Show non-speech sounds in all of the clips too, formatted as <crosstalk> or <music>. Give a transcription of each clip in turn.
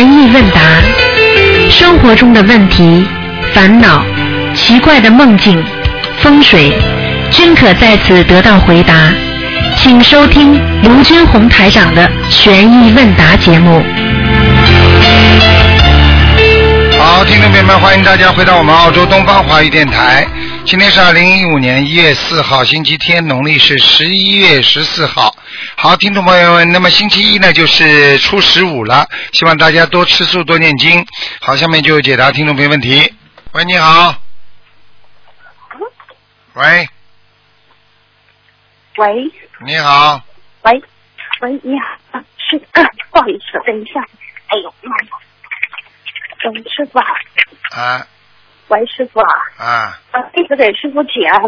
意问答，生活中的问题、烦恼、奇怪的梦境、风水，均可在此得到回答。请收听卢军红台长的悬疑问答节目。好，听众朋友们，欢迎大家回到我们澳洲东方华语电台。今天是二零一五年一月四号，星期天，农历是十一月十四号。好，听众朋友们，那么星期一呢就是初十五了，希望大家多吃素，多念经。好，下面就解答听众朋友问题。喂，你好。喂，喂。你好，喂。喂，你好，啊是啊，不好意思，等一下，哎呦妈呀，嗯，师傅啊，啊。喂，师傅啊，啊，啊，弟子给师傅请安，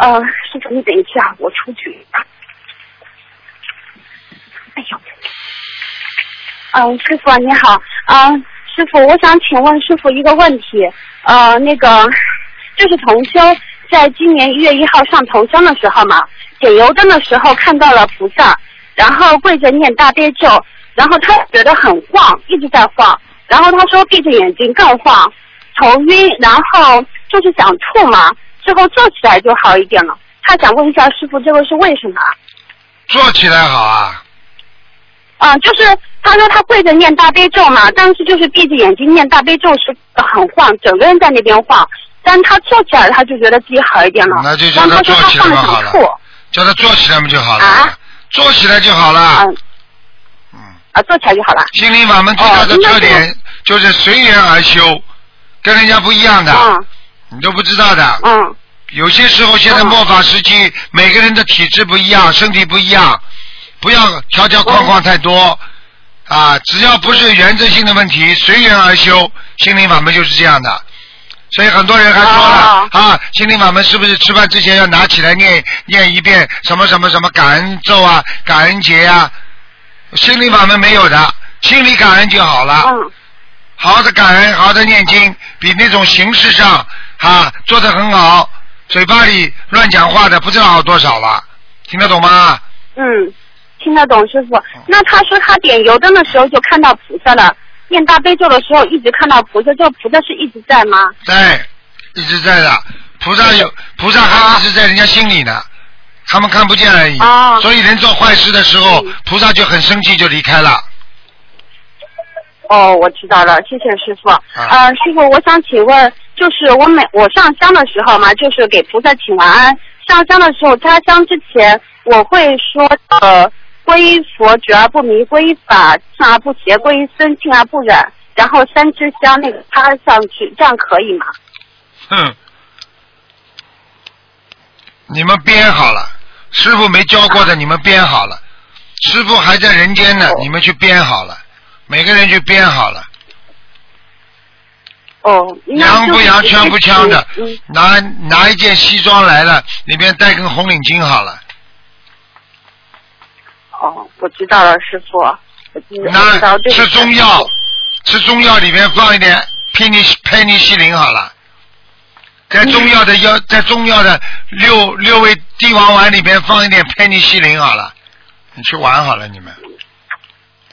呃，师傅你等一下，我出去。哎呦，嗯、师傅你好，嗯、师傅，我想请问师傅一个问题，呃，那个就是同修在今年一月一号上头香的时候嘛，点油灯的时候看到了菩萨，然后跪着念大悲咒，然后他觉得很晃，一直在晃，然后他说闭着眼睛更晃，头晕，然后就是想吐嘛，之后坐起来就好一点了。他想问一下师傅，这个是为什么？坐起来好啊。啊，就是他说他跪着念大悲咒嘛，但是就是闭着眼睛念大悲咒是很晃，整个人在那边晃。但他坐起来，他就觉得自己好一点了。那就叫他坐起来好了。叫他坐起来不就好了。啊坐起来就好了。嗯嗯。啊，坐起来就好了。心灵法门最大的特点就是随缘而修，跟人家不一样的，嗯你都不知道的。嗯有些时候，现在嗯末法时期，每个人的体质不一样，身体不一样，不要条条框框太多。啊，只要不是原则性的问题，随缘而修，心灵法门就是这样的。所以很多人还说了、哦啊，心灵法门是不是吃饭之前要拿起来念念一遍什么什么什么感恩咒啊、感恩节啊？心灵法门没有的，心里感恩就好了。嗯好好的感恩，好好的念经，比那种形式上啊做的很好，嘴巴里乱讲话的不知道好多少了，听得懂吗？嗯，听得懂师傅。那他说他点油灯的时候就看到菩萨了，念大悲咒的时候一直看到菩萨，这个菩萨是一直在吗？在，一直在的，菩萨有菩萨还一直在人家心里呢，他们看不见而已。哦所以人做坏事的时候嗯，菩萨就很生气，就离开了。哦，我知道了，谢谢师傅。啊呃，师傅，我想请问，就是我每我上香的时候嘛，就是给菩萨请完安，上香的时候插香之前，我会说呃，皈依佛，觉而不迷；皈依法，正而不邪；皈依僧，静而不染。然后三支香那个插上去，这样可以吗？哼，你们编好了，师傅没教过的，你们编好了，师傅还在人间呢哦，你们去编好了，每个人去编好了。哦，那洋不洋，就是直接枪不枪的嗯，拿拿一件西装来了，里面带根红领巾好了，哦，我知道了，师傅。那吃中药，吃中药里面放一点佩尼佩尼西林好了，在中药的药，在中药的六六味地黄丸里面放一点佩尼西林好了，你去玩好了你们。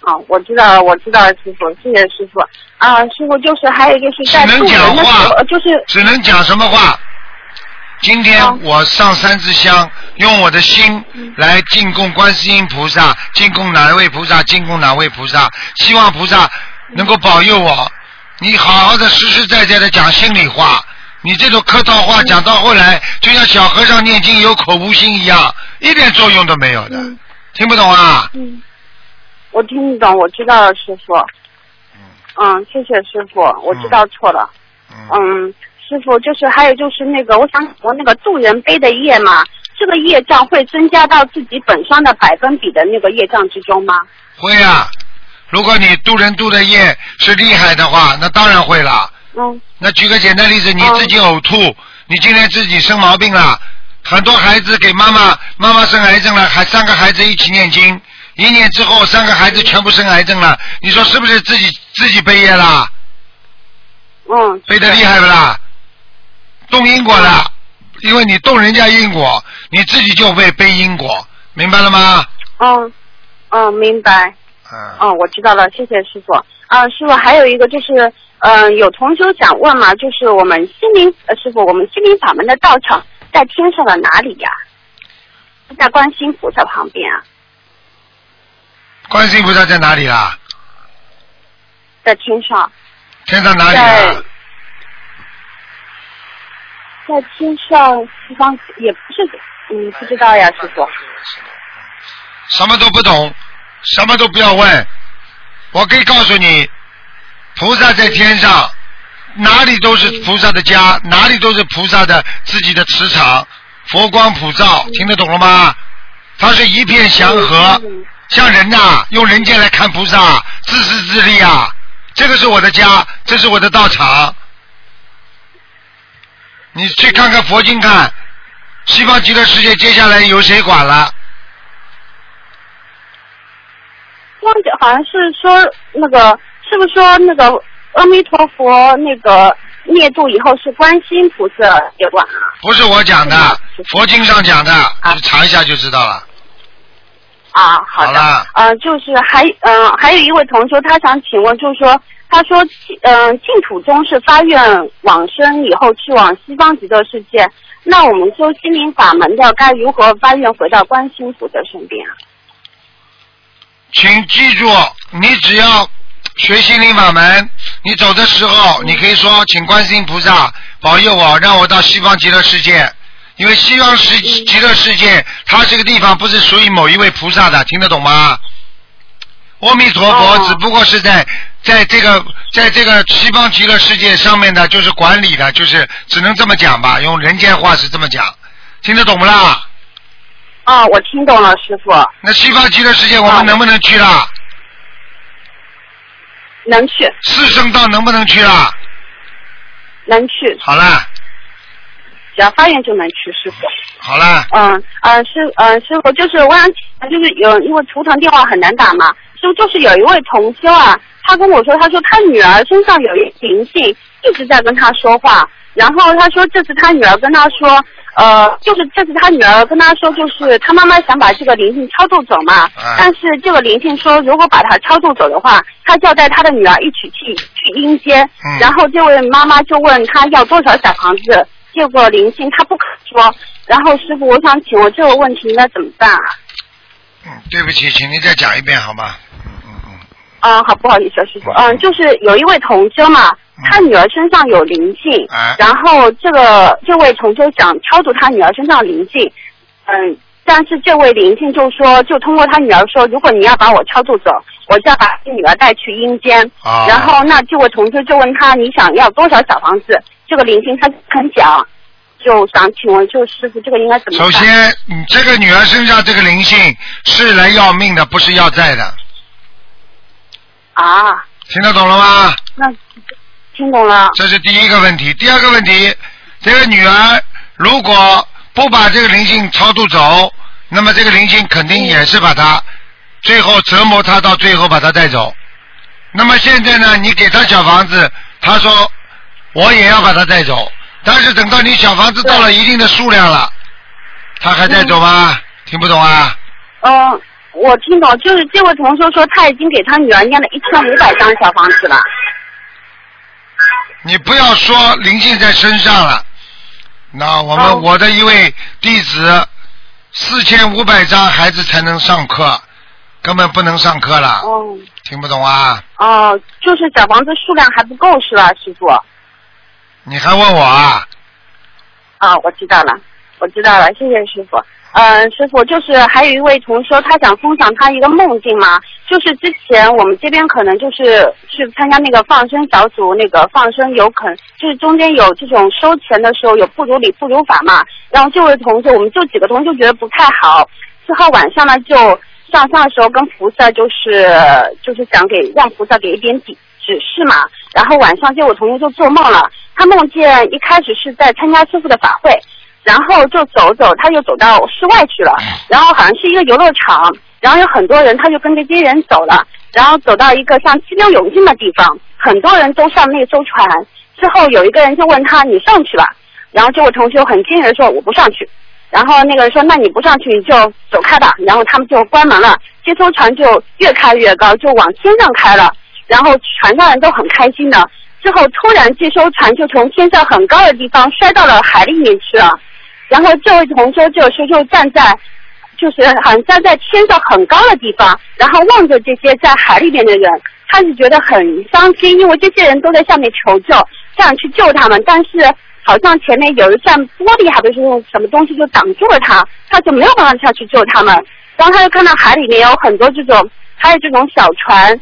哦，我知道了，我知道了，师傅，谢谢师傅。啊，师傅就是还有就是在只能讲话就是只能讲什么话？今天我上三支香，用我的心来进贡观世音菩萨，进贡哪位菩萨，进贡哪位菩萨，希望菩萨能够保佑我。你好好的、实实在在的讲心里话，你这种客套话讲到后来，就像小和尚念经有口无心一样，一点作用都没有的。嗯听不懂啊？嗯，我听不懂，我知道了，师傅。嗯，谢谢师傅，我知道错了。嗯，嗯，师傅就是还有就是那个，我想我那个渡人背的业嘛，这个业障会增加到自己本身的百分比的那个业障之中吗？会啊。如果你渡人渡的业是厉害的话，那当然会了。嗯那举个简单例子，你哦自己呕吐，你今天自己生毛病了，很多孩子给妈妈妈妈生癌症了，还三个孩子一起念经，一年之后三个孩子全部生癌症了，你说是不是自己自己背业啦？嗯，背的厉害不啦？动因果的，因为你动人家因果，你自己就会背因果，明白了吗？嗯嗯，明白。嗯，哦，我知道了，谢谢师傅。啊，师傅还有一个就是，嗯、有同学想问嘛，就是我们心灵呃师傅，我们心灵法门的道场在天上的哪里呀？在观世音菩萨旁边啊，观世音菩萨在哪里啊？在天上，天上哪里？在天上西方也不是，嗯，不知道呀，师傅。什么都不懂，什么都不要问。我可以告诉你，菩萨在天上，哪里都是菩萨的家，哪里都是菩萨的自己的磁场，佛光普照，听得懂了吗？它是一片祥和，嗯像人呐、用人间来看菩萨，自私自利啊。这个是我的家，这是我的道场。你去看看佛经看，西方极乐世界接下来由谁管了？忘记好像是说那个，是不是说那个阿弥陀佛那个灭度以后是观世音菩萨接管啊？不是我讲的，佛经上讲的，啊你查一下就知道了。啊，好的。好了呃，就是还嗯、呃还有一位同学，他想请问，就是说，他说嗯、呃净土宗是发愿往生以后去往西方极乐世界，那我们修心灵法门的该如何发愿回到观世音菩萨身边啊？请记住，你只要学心灵法门，你走的时候，你可以说，请观世音菩萨保佑我，让我到西方极乐世界。因为西方世极乐世界，它这个地方不是属于某一位菩萨的，听得懂吗？阿弥陀佛哦只不过是在在这个在这个西方极乐世界上面的，就是管理的，就是只能这么讲吧，用人间话是这么讲，听得懂不啦？啊，我听懂了，师傅，那西方极乐世界我啊们能不能去啦？能去，四圣道能不能去啦？能去，好啦，只要发愿就能去，师傅。好啦，嗯呃师呃师傅，就是我想请就是有因为图腾电话很难打嘛，就就是有一位同修啊，他跟我说，他说他女儿身上有一灵性，一直在跟他说话，然后他说这次他女儿跟他说，呃，就是这次他女儿跟他说，就是他妈妈想把这个灵性超度走嘛，哎。但是这个灵性说如果把他超度走的话，他就要带他的女儿一起去去阴间，嗯。然后这位妈妈就问他要多少小房子，这个灵性他不肯说，然后师傅，我想请问这个问题应该怎么办啊？嗯，对不起，请您再讲一遍好吗？啊，好，不好意思，师傅，嗯，就是有一位同修嘛，他女儿身上有灵性，哎然后这个这位同修想超度他女儿身上的灵性，嗯，但是这位灵性就说，就通过他女儿说，如果你要把我超度走，我就要把你女儿带去阴间。啊然后那这位同修就问他，你想要多少小房子？这个灵性他肯讲，就想请问，就师傅这个应该怎么办？首先，你这个女儿身上这个灵性是来要命的，不是要债的，啊，听得懂了吗？那听懂了。这是第一个问题。第二个问题，这个女儿如果不把这个灵性超度走，那么这个灵性肯定也是把她最后折磨她，到最后把她带走。那么现在呢，你给她小房子，她说我也要把她带走，但是等到你小房子到了一定的数量了，她还带走吗？听不懂啊？嗯，我听懂，就是这位同学说他已经给他女儿念了一千五百张小房子了。你不要说灵性在身上了，那我们、哦我的一位弟子，四千五百张孩子才能上课，根本不能上课了，哦听不懂啊？哦，就是小房子数量还不够是吧，师傅？你还问我啊？啊，我知道了，我知道了，谢谢师傅。嗯，师傅，就是还有一位同修，他想分享他一个梦境嘛，就是之前我们这边可能就是去参加那个放生小组，那个放生有可能就是中间有这种收钱的时候有不如理不如法嘛，然后这位同学，我们就几个同学觉得不太好，之后晚上呢就上香的时候跟菩萨就是就是想给让菩萨给一点指指示嘛，然后晚上这位同学就做梦了，他梦见一开始是在参加师傅的法会。然后就走走，他就走到室外去了，然后好像是一个游乐场，然后有很多人，他就跟着这些人走了，然后走到一个像激流勇进的地方，很多人都上那艘船，之后有一个人就问他你上去吧，然后这位同学很坚决地说我不上去，然后那个人说那你不上去你就走开吧，然后他们就关门了，这艘船就越开越高，就往天上开了，然后船上人都很开心的。之后突然这艘船就从天上很高的地方摔到了海里面去了，然后这位同修这个时候就站在，就是好像站在天上很高的地方，然后望着这些在海里面的人，他是觉得很伤心，因为这些人都在下面求救，这样去救他们，但是好像前面有一扇玻璃还不是用什么东西就挡住了他，他就没有办法下去救他们。然后他就看到海里面有很多这种，还有这种小船，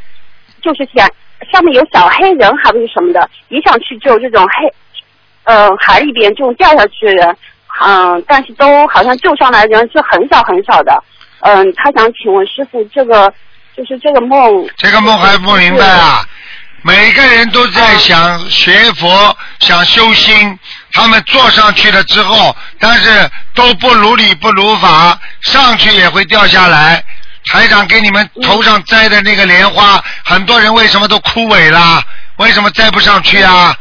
就是想上面有小黑人还不是什么的，也想去救这种黑，呃海里边这种掉下去的人，嗯，但是都好像救上来的人是很少很少的。嗯，他想请问师傅，这个就是这个梦，这个梦还不明白啊？每个人都在想学佛、想修心，他们坐上去了之后，但是都不如理不如法，上去也会掉下来。台长给你们头上摘的那个莲花，很多人为什么都枯萎了？为什么摘不上去啊？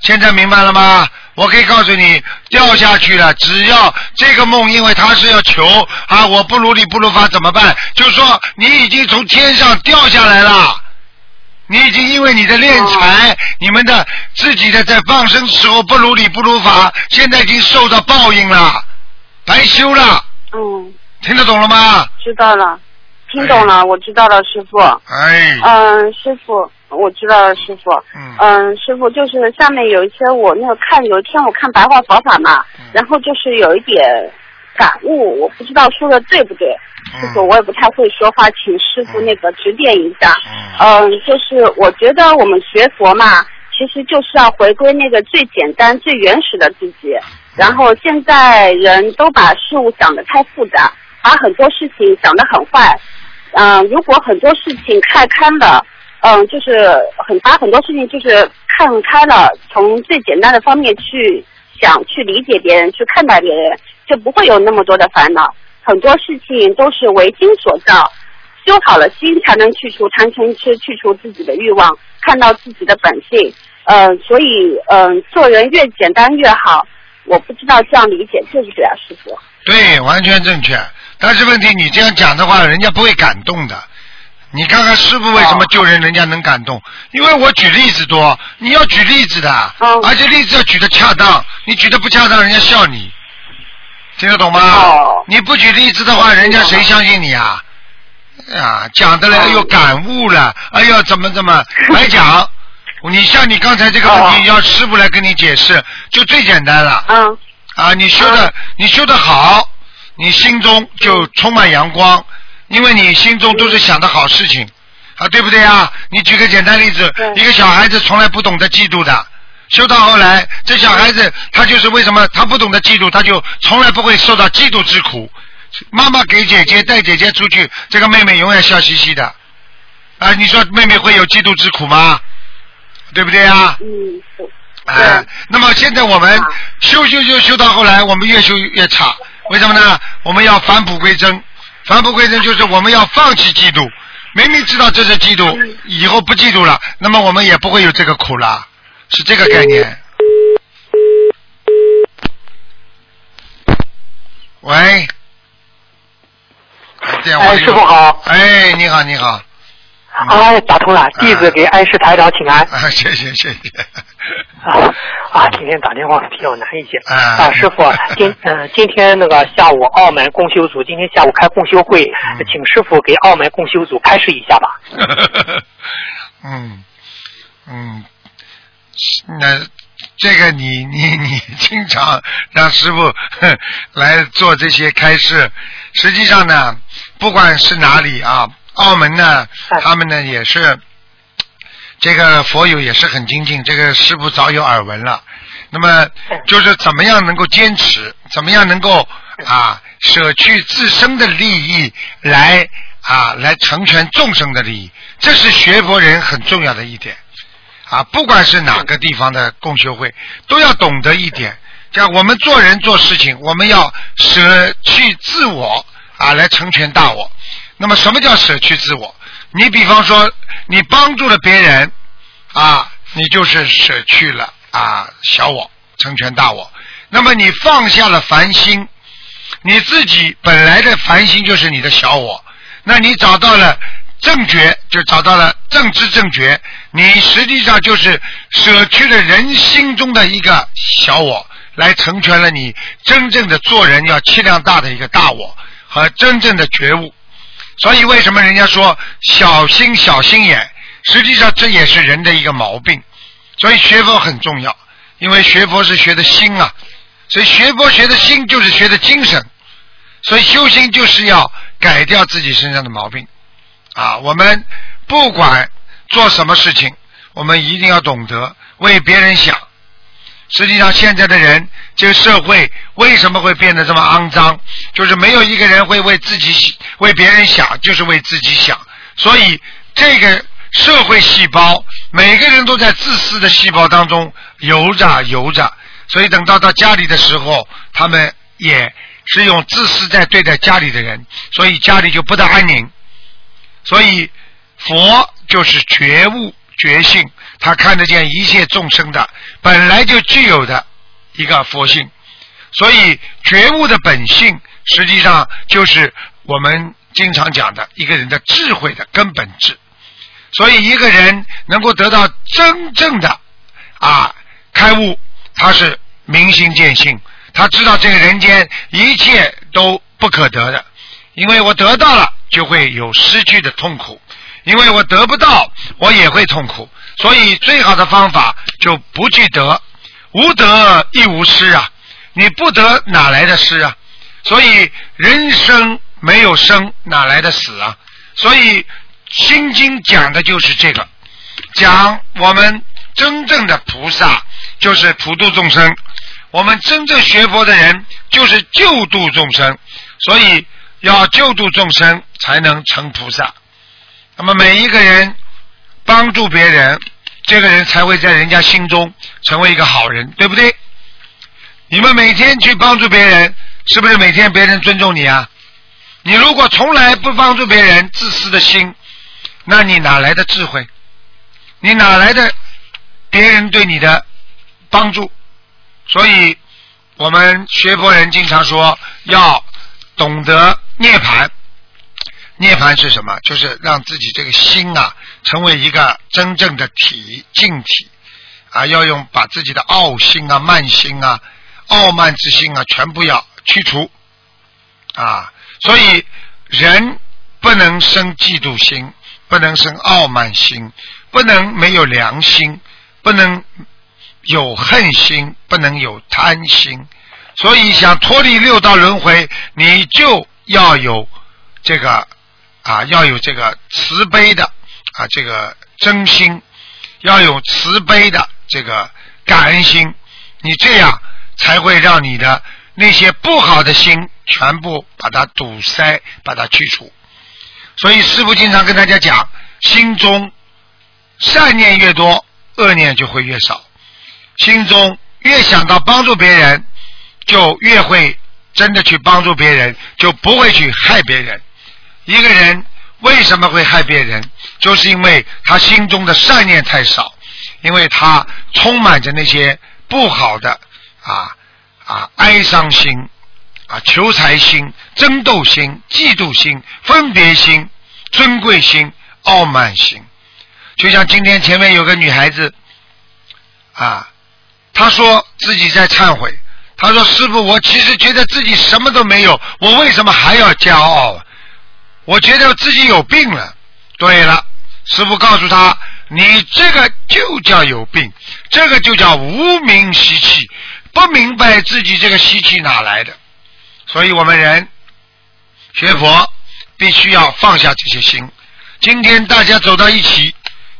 现在明白了吗？我可以告诉你，掉下去了。只要这个梦，因为他是要求啊，我不如理不如法怎么办？就是说，你已经从天上掉下来了。你已经因为你的敛财，你们的自己的在放生时候不如理不如法，现在已经受到报应了，白修了。嗯，听得懂了吗？知道了，听懂了，我知道了，师傅。哎，嗯，师傅，我知道了，师傅。嗯嗯，师傅，就是下面有一些我那个看，有一天我看白话佛法嘛，嗯然后就是有一点感悟，我不知道说的对不对。师傅，我也不太会说话，请师傅那个指点一下。嗯嗯，就是我觉得我们学佛嘛，其实就是要回归那个最简单、最原始的自己。然后现在人都把事物想得太复杂，把很多事情想得很坏。嗯，如果很多事情看开了，嗯，就是很把很多事情就是看开了，从最简单的方面去想、去理解别人、去看待别人，就不会有那么多的烦恼。很多事情都是为心所造，修好了心才能去除贪嗔痴，去除自己的欲望，看到自己的本性。嗯、所以嗯、做人越简单越好。我不知道这样理解对不对啊，师傅？对，完全正确。但是问题，你这样讲的话，人家不会感动的。你看看师傅为什么救人，人家能感动？因为我举例子多，你要举例子的，嗯而且例子要举的恰当，你举的不恰当，人家笑你，听得懂吗？哦你不举例子的话，人家谁相信你啊？啊，讲的了，哦哎呦感悟了，哎呦怎么怎么 <laughs> 来讲？你像你刚才这个问题，哦要师傅来跟你解释，就最简单了。嗯啊，你修的、你修的好，你心中就充满阳光，因为你心中都是想的好事情，啊，对不对啊？你举个简单例子，一个小孩子从来不懂得嫉妒的，修到后来，这小孩子他就是为什么他不懂得嫉妒，他就从来不会受到嫉妒之苦。妈妈给姐姐带姐姐出去，这个妹妹永远笑嘻嘻的，啊，你说妹妹会有嫉妒之苦吗？对不对啊？嗯，是哎，那么现在我们啊修修修修到后来，我们越修越差，为什么呢？我们要返璞归真，返璞归真就是我们要放弃嫉妒，明明知道这是嫉妒，以后不嫉妒了，那么我们也不会有这个苦了，是这个概念。喂，电话哎，师傅好。哎，你好，你好，哎，打通了，弟子给安师台长请安。啊，谢谢谢谢。啊啊，今天打电话比较难一些。啊啊，师傅，今嗯、今天那个下午澳门共修组今天下午开共修会，嗯请师傅给澳门共修组开示一下吧。<laughs> 嗯嗯，那这个你你你经常让师傅哼来做这些开示，实际上呢，不管是哪里啊，澳门呢，哎他们呢也是。这个佛友也是很精进，这个师傅早有耳闻了。那么就是怎么样能够坚持，怎么样能够啊舍去自身的利益来啊来成全众生的利益，这是学佛人很重要的一点啊。不管是哪个地方的共修会，都要懂得一点，像我们做人做事情，我们要舍去自我啊来成全大我。那么什么叫舍去自我？你比方说，你帮助了别人啊，你就是舍去了啊小我，成全大我。那么你放下了烦心你自己本来的凡心就是你的小我，那你找到了正觉，就找到了正知正觉，你实际上就是舍去了人心中的一个小我，来成全了你真正的做人要气量大的一个大我和真正的觉悟。所以为什么人家说小心小心眼？实际上这也是人的一个毛病。所以学佛很重要，因为学佛是学的心啊。所以学佛学的心就是学的精神。所以修心就是要改掉自己身上的毛病啊！我们不管做什么事情，我们一定要懂得为别人想。实际上，现在的人，这个社会为什么会变得这么肮脏？就是没有一个人会为自己、为别人想，就是为自己想。所以，这个社会细胞，每个人都在自私的细胞当中游着游着。所以，等到到家里的时候，他们也。是用自私在对待家里的人，所以家里就不得安宁。所以佛就是觉悟、觉性，他看得见一切众生的本来就具有的一个佛性。所以觉悟的本性，实际上就是我们经常讲的一个人的智慧的根本质。所以一个人能够得到真正的啊开悟，他是明心见性。他知道这个人间一切都不可得的，因为我得到了就会有失去的痛苦，因为我得不到我也会痛苦，所以最好的方法就不去得，无得亦无失啊！你不得哪来的失啊？所以人生没有生哪来的死啊？所以心经讲的就是这个，讲我们真正的菩萨就是普度众生。我们真正学佛的人就是救度众生，所以要救度众生才能成菩萨。那么每一个人帮助别人，这个人才会在人家心中成为一个好人，对不对？你们每天去帮助别人，是不是每天别人尊重你啊？你如果从来不帮助别人，自私的心，那你哪来的智慧？你哪来的别人对你的帮助？所以，我们学佛人经常说要懂得涅槃。涅槃是什么？就是让自己这个心啊，成为一个真正的体净体啊，要用把自己的傲心啊、慢心啊、傲慢之心啊，全部要去除啊。所以，人不能生嫉妒心，不能生傲慢心，不能没有良心，不能。有恨心，不能有贪心，所以想脱离六道轮回，你就要有这个啊，要有这个慈悲的啊，这个真心，要有慈悲的这个感恩心，你这样才会让你的那些不好的心全部把它堵塞，把它去除。所以师父经常跟大家讲，心中善念越多，恶念就会越少。心中越想到帮助别人，就越会真的去帮助别人，就不会去害别人。一个人为什么会害别人？就是因为他心中的善念太少，因为他充满着那些不好的啊啊哀伤心啊求财心、争斗心、嫉妒心、分别心、尊贵心、傲慢心。就像今天前面有个女孩子啊。他说自己在忏悔。他说：“师傅，我其实觉得自己什么都没有，我为什么还要骄傲？我觉得自己有病了。”对了，师傅告诉他：“你这个就叫有病，这个就叫无名习气，不明白自己这个习气哪来的。”所以我们人学佛必须要放下这些心。今天大家走到一起，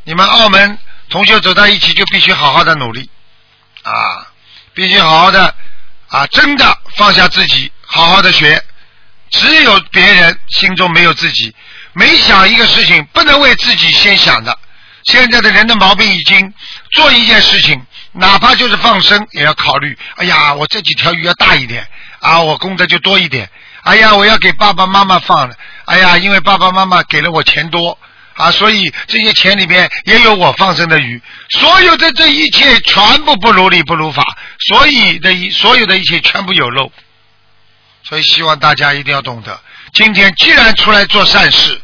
你们澳门同学走到一起，就必须好好的努力。啊，必须好好的啊！真的放下自己，好好的学。只有别人心中没有自己，每想一个事情不能为自己先想的。现在的人的毛病已经做一件事情，哪怕就是放生，也要考虑。哎呀，我这几条鱼要大一点啊，我功德就多一点。哎呀，我要给爸爸妈妈放了。哎呀，因为爸爸妈妈给了我钱多。啊，所以这些钱里边也有我放生的鱼，所有的这一切全部不如理不如法，所以的一所有的一切全部有漏，所以希望大家一定要懂得，今天既然出来做善事、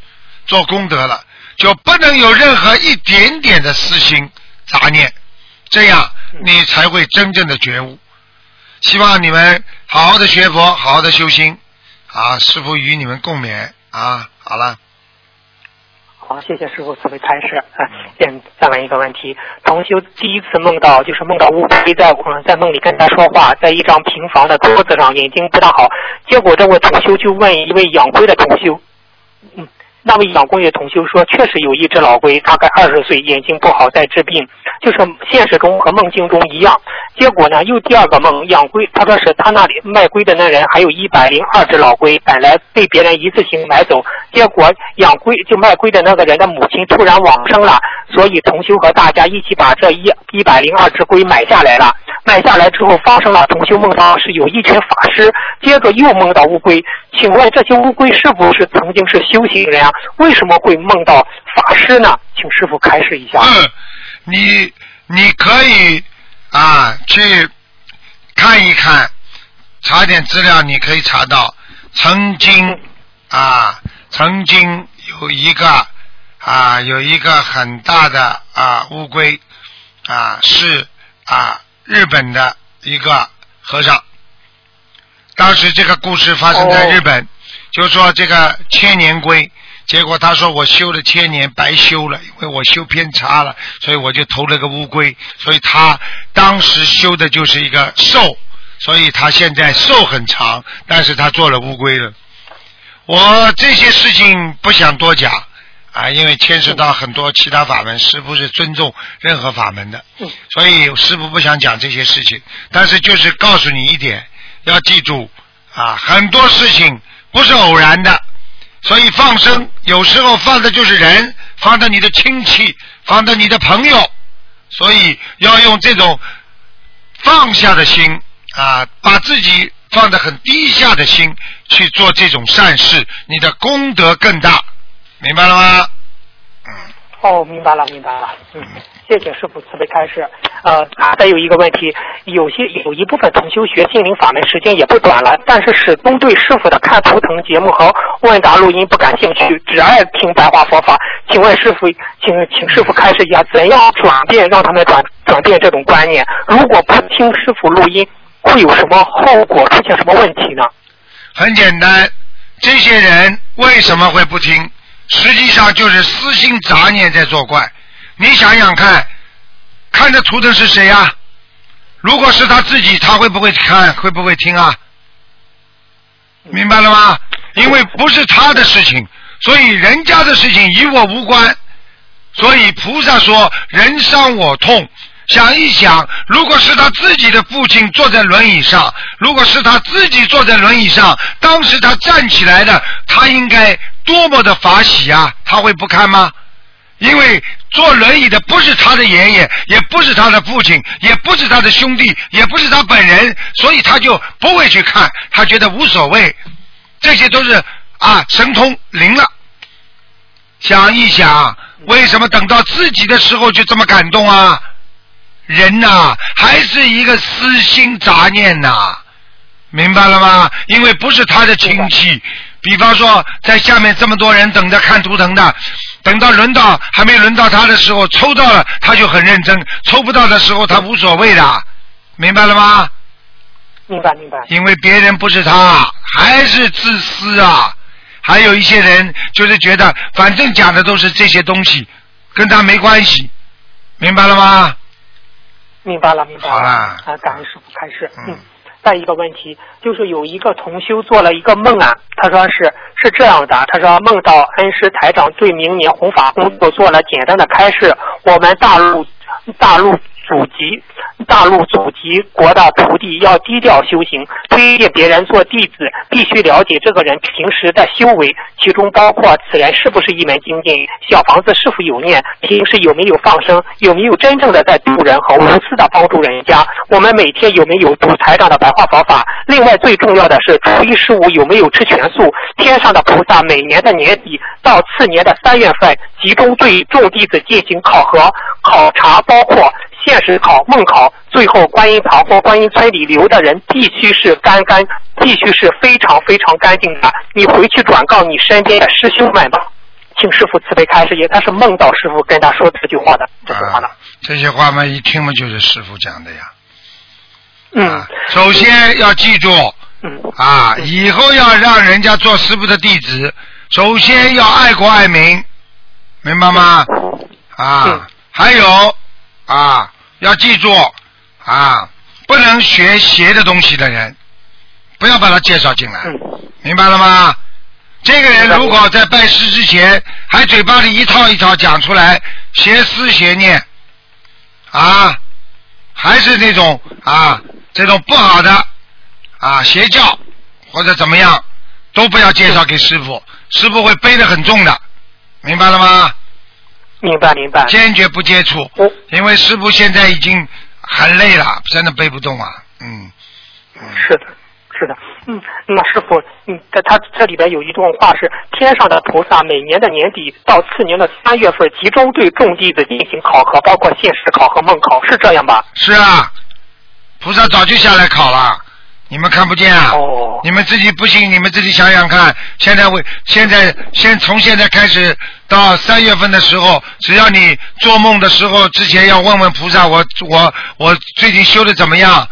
做功德了，就不能有任何一点点的私心杂念，这样你才会真正的觉悟。希望你们好好的学佛，好好的修心。啊，师傅与你们共勉啊！好了，好，谢谢师傅慈悲开示。啊，现再问一个问题：同修第一次梦到，就是梦到乌龟在在梦里跟他说话，在一张平房的桌子上，眼睛不大好。结果这位同修就问一位养龟的同修，嗯。那位养龟的同修说，确实有一只老龟，大概二十岁，眼睛不好，在治病，就是现实中和梦境中一样。结果呢，又第二个梦，养龟，他说是他那里卖龟的那人还有一百零二只老龟，本来被别人一次性买走，结果养龟就卖龟的那个人的母亲突然往生了，所以同修和大家一起把这一一百零二只龟买下来了。买下来之后，发生了同修梦到是有一群法师，接着又梦到乌龟。请问这些乌龟是不是曾经是修行人啊？为什么会梦到法师呢？请师傅开示一下。嗯，你你可以啊去看一看，查点资料，你可以查到曾经啊曾经有一个啊有一个很大的啊乌龟啊是啊。日本的一个和尚，当时这个故事发生在日本，就说这个千年龟，结果他说我修了千年白修了，因为我修偏差了，所以我就投了个乌龟，所以他当时修的就是一个寿，所以他现在寿很长，但是他做了乌龟了。我这些事情不想多讲。啊，因为牵涉到很多其他法门，师傅是尊重任何法门的，所以师傅不想讲这些事情。但是就是告诉你一点，要记住啊，很多事情不是偶然的，所以放生有时候放的就是人，放的你的亲戚，放的你的朋友，所以要用这种放下的心啊，把自己放得很低下的心去做这种善事，你的功德更大。明白了吗？嗯。哦，明白了，明白了。嗯，谢谢师傅慈悲开示。呃，再有一个问题，有些有一部分同修学心灵法门时间也不短了，但是始终对师傅的看图腾节目和问答录音不感兴趣，只爱听白话佛法。请问师傅，请请师傅开示一下，怎样转变让他们转转变这种观念？如果不听师傅录音，会有什么后果？出现什么问题呢？很简单，这些人为什么会不听？实际上就是私心杂念在作怪。你想想看，看这图腾是谁呀？如果是他自己，他会不会看？会不会听啊？明白了吗？因为不是他的事情，所以人家的事情与我无关。所以菩萨说：“人伤我痛。”想一想，如果是他自己的父亲坐在轮椅上，如果是他自己坐在轮椅上，当时他站起来的，他应该多么的法喜啊！他会不看吗？因为坐轮椅的不是他的爷爷，也不是他的父亲，也不是他的兄弟，也不是他本人，所以他就不会去看，他觉得无所谓。这些都是啊，神通灵了。想一想，为什么等到自己的时候就这么感动啊？人呐，还是一个私心杂念呐，明白了吗？因为不是他的亲戚。比方说，在下面这么多人等着看图腾的，等到轮到还没轮到他的时候，抽到了他就很认真；抽不到的时候，他无所谓的，明白了吗？明白明白。因为别人不是他，还是自私啊！还有一些人就是觉得，反正讲的都是这些东西，跟他没关系，明白了吗？明白了，明白了。啊，感恩师傅开示。嗯。再一个问题，就是有一个同修做了一个梦啊，他说是是这样的，他说梦到恩师台长对明年弘法工作做了简单的开示，我们大陆大陆。祖籍，大陆祖籍国的徒弟要低调修行，推荐别人做弟子，必须了解这个人平时的修为，其中包括此人是不是一门精进，小房子是否有念，平时有没有放生，有没有真正的在度人和无私的帮助人家。我们每天有没有读财长的白话佛法？另外最重要的是初一十五有没有吃全素？天上的菩萨每年的年底到次年的三月份，集中对众弟子进行考核考察，包括。现实考、梦考，最后观音堂或观音村里留的人必须是干干，必须是非常非常干净的。你回去转告你身边的师兄们吧，请师傅慈悲开示。也他是梦到师傅跟他说这句话的，这句话的。啊，这些话嘛，一听嘛就是师傅讲的呀。嗯啊，首先要记住嗯啊，以后要让人家做师傅的弟子，首先要爱国爱民，明白吗？啊嗯，还有啊，要记住啊，不能学邪的东西的人，不要把他介绍进来，嗯明白了吗？这个人如果在拜师之前还嘴巴里一套一套讲出来，邪思邪念啊，还是那种啊这种不好的啊邪教或者怎么样，都不要介绍给师傅，师傅会背得很重的，明白了吗？明白明白。坚决不接触，我因为师傅现在已经很累了，真的背不动啊，嗯，是的，是的，嗯，那师傅，嗯，在他这里边有一段话是：天上的菩萨每年的年底到次年的三月份，集中对众弟子进行考核，包括现实考和梦考，是这样吧？是啊，菩萨早就下来考了，你们看不见啊？哦你们自己不信，你们自己想想看。现在为现在先从现在开始到三月份的时候，只要你做梦的时候之前要问问菩萨，我我我最近修的怎么样？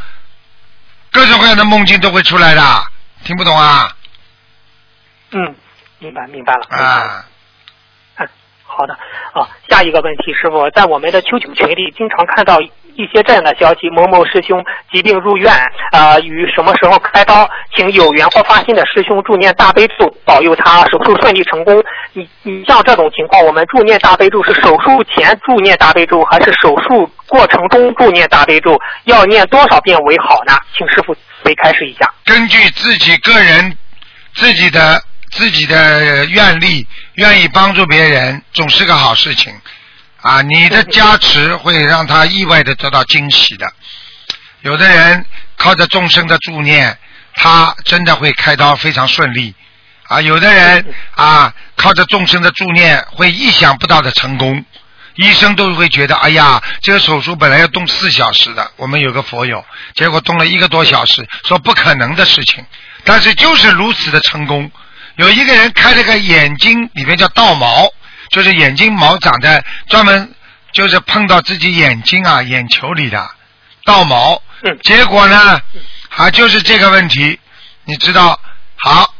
各种各样的梦境都会出来的，听不懂啊？嗯，明白明白了。啊，嗯，好的啊。下一个问题，师傅，在我们的 QQ 群里经常看到一些这样的消息：某某师兄疾病入院，啊，于什么时候开刀，请有缘或发心的师兄助念大悲咒，保佑他手术顺利成功。你你像这种情况，我们助念大悲咒是手术前助念大悲咒，还是手术过程中助念大悲咒？要念多少遍为好呢？请师傅为开示一下。根据自己个人自己的自己的愿力，愿意帮助别人，总是个好事情啊！你的加持会让他意外的得到惊喜的。有的人靠着众生的助念，他真的会开刀非常顺利啊！有的人啊，靠着众生的助念，会意想不到的成功。医生都会觉得，哎呀，这个手术本来要动四小时的，我们有个佛友，结果动了一个多小时，说不可能的事情，但是就是如此的成功。有一个人开了个眼睛里面叫倒毛，就是眼睛毛长在专门就是碰到自己眼睛啊眼球里的倒毛，嗯结果呢，啊就是这个问题，你知道，好，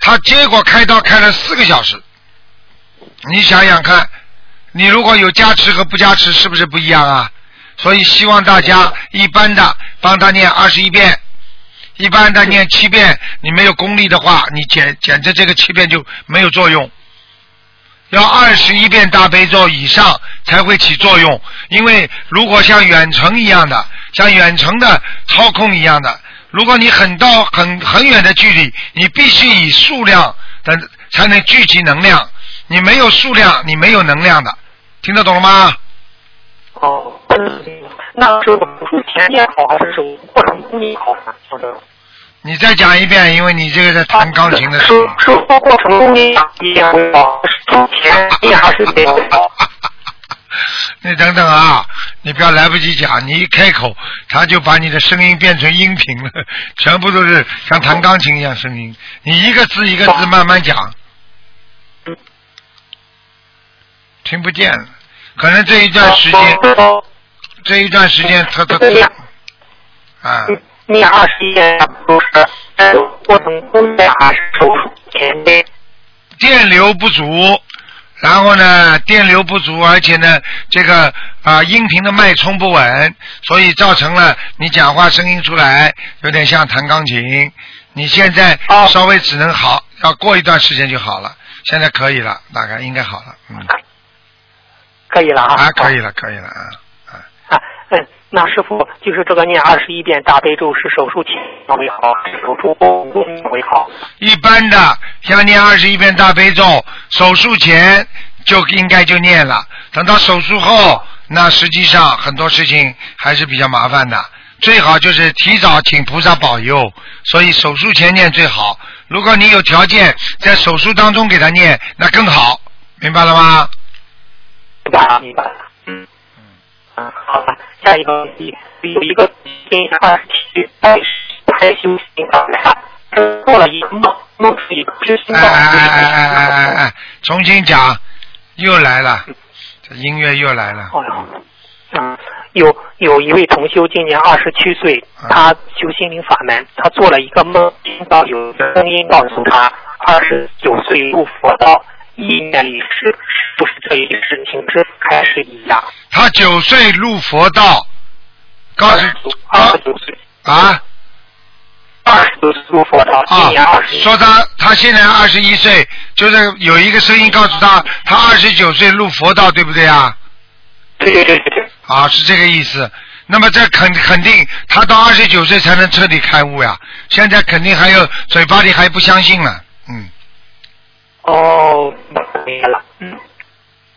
他结果开刀开了四个小时，你想想看，你如果有加持和不加持，是不是不一样啊？所以希望大家一般的帮他念二十一遍，一般的念七遍。你没有功力的话，你简简直这个七遍就没有作用。要二十一遍大悲咒以上才会起作用，因为如果像远程一样的，像远程的操控一样的，如果你很到很很远的距离，你必须以数量的才能聚集能量，你没有数量，你没有能量的，听得懂了吗？哦，那是手术前念好还是说过程中念好？或者你再讲一遍，因为你这个在弹钢琴的时手候。手术过程中念念为好，手术前念还是念为好？<laughs> 你等等啊，你不要来不及讲，你一开口，他就把你的声音变成音频了，全部都是像弹钢琴一样声音。你一个字一个字慢慢讲，听不见了。可能这一段时间，这一段时间他他啊，念二十一遍不是过程中念还是手术前的？电流不足，然后呢，电流不足，而且呢，这个啊、音频的脉冲不稳，所以造成了你讲话声音出来有点像弹钢琴。你现在哦稍微只能好，要过一段时间就好了。现在可以了，大概应该好了，嗯，可以了啊。啊，可以了，可以了啊，那师傅就是这个念二十一遍大悲咒是手术前为好，手术后为好？一般的像念二十一遍大悲咒，手术前就应该就念了，等到手术后，那实际上很多事情还是比较麻烦的。最好就是提早请菩萨保佑，所以手术前念最好。如果你有条件在手术当中给他念，那更好，明白了吗？明白了，明白了。好吧。下一个问题，有一个今年二十七岁，还修行法门，做了一个梦，梦是一个知心哎哎哎哎哎哎哎，重新讲，又来了，这音乐又来了。哦哟，嗯，有有一位同修今年二十七岁，他修心灵法门，他做了一个梦，听到有声音告诉他，二十九岁入佛道，意念里是不是这一件事情是开始一样？他九岁入佛道，告诉二十九岁，啊二十九岁入佛道，今啊年二，十说他他现在二十一岁，就是有一个声音告诉他，他二十九岁入佛道，对不对啊？对对对对对，啊，是这个意思。那么这肯肯定，他到二十九岁才能彻底开悟呀。现在肯定还有嘴巴里还不相信呢。嗯，哦，明白了，嗯，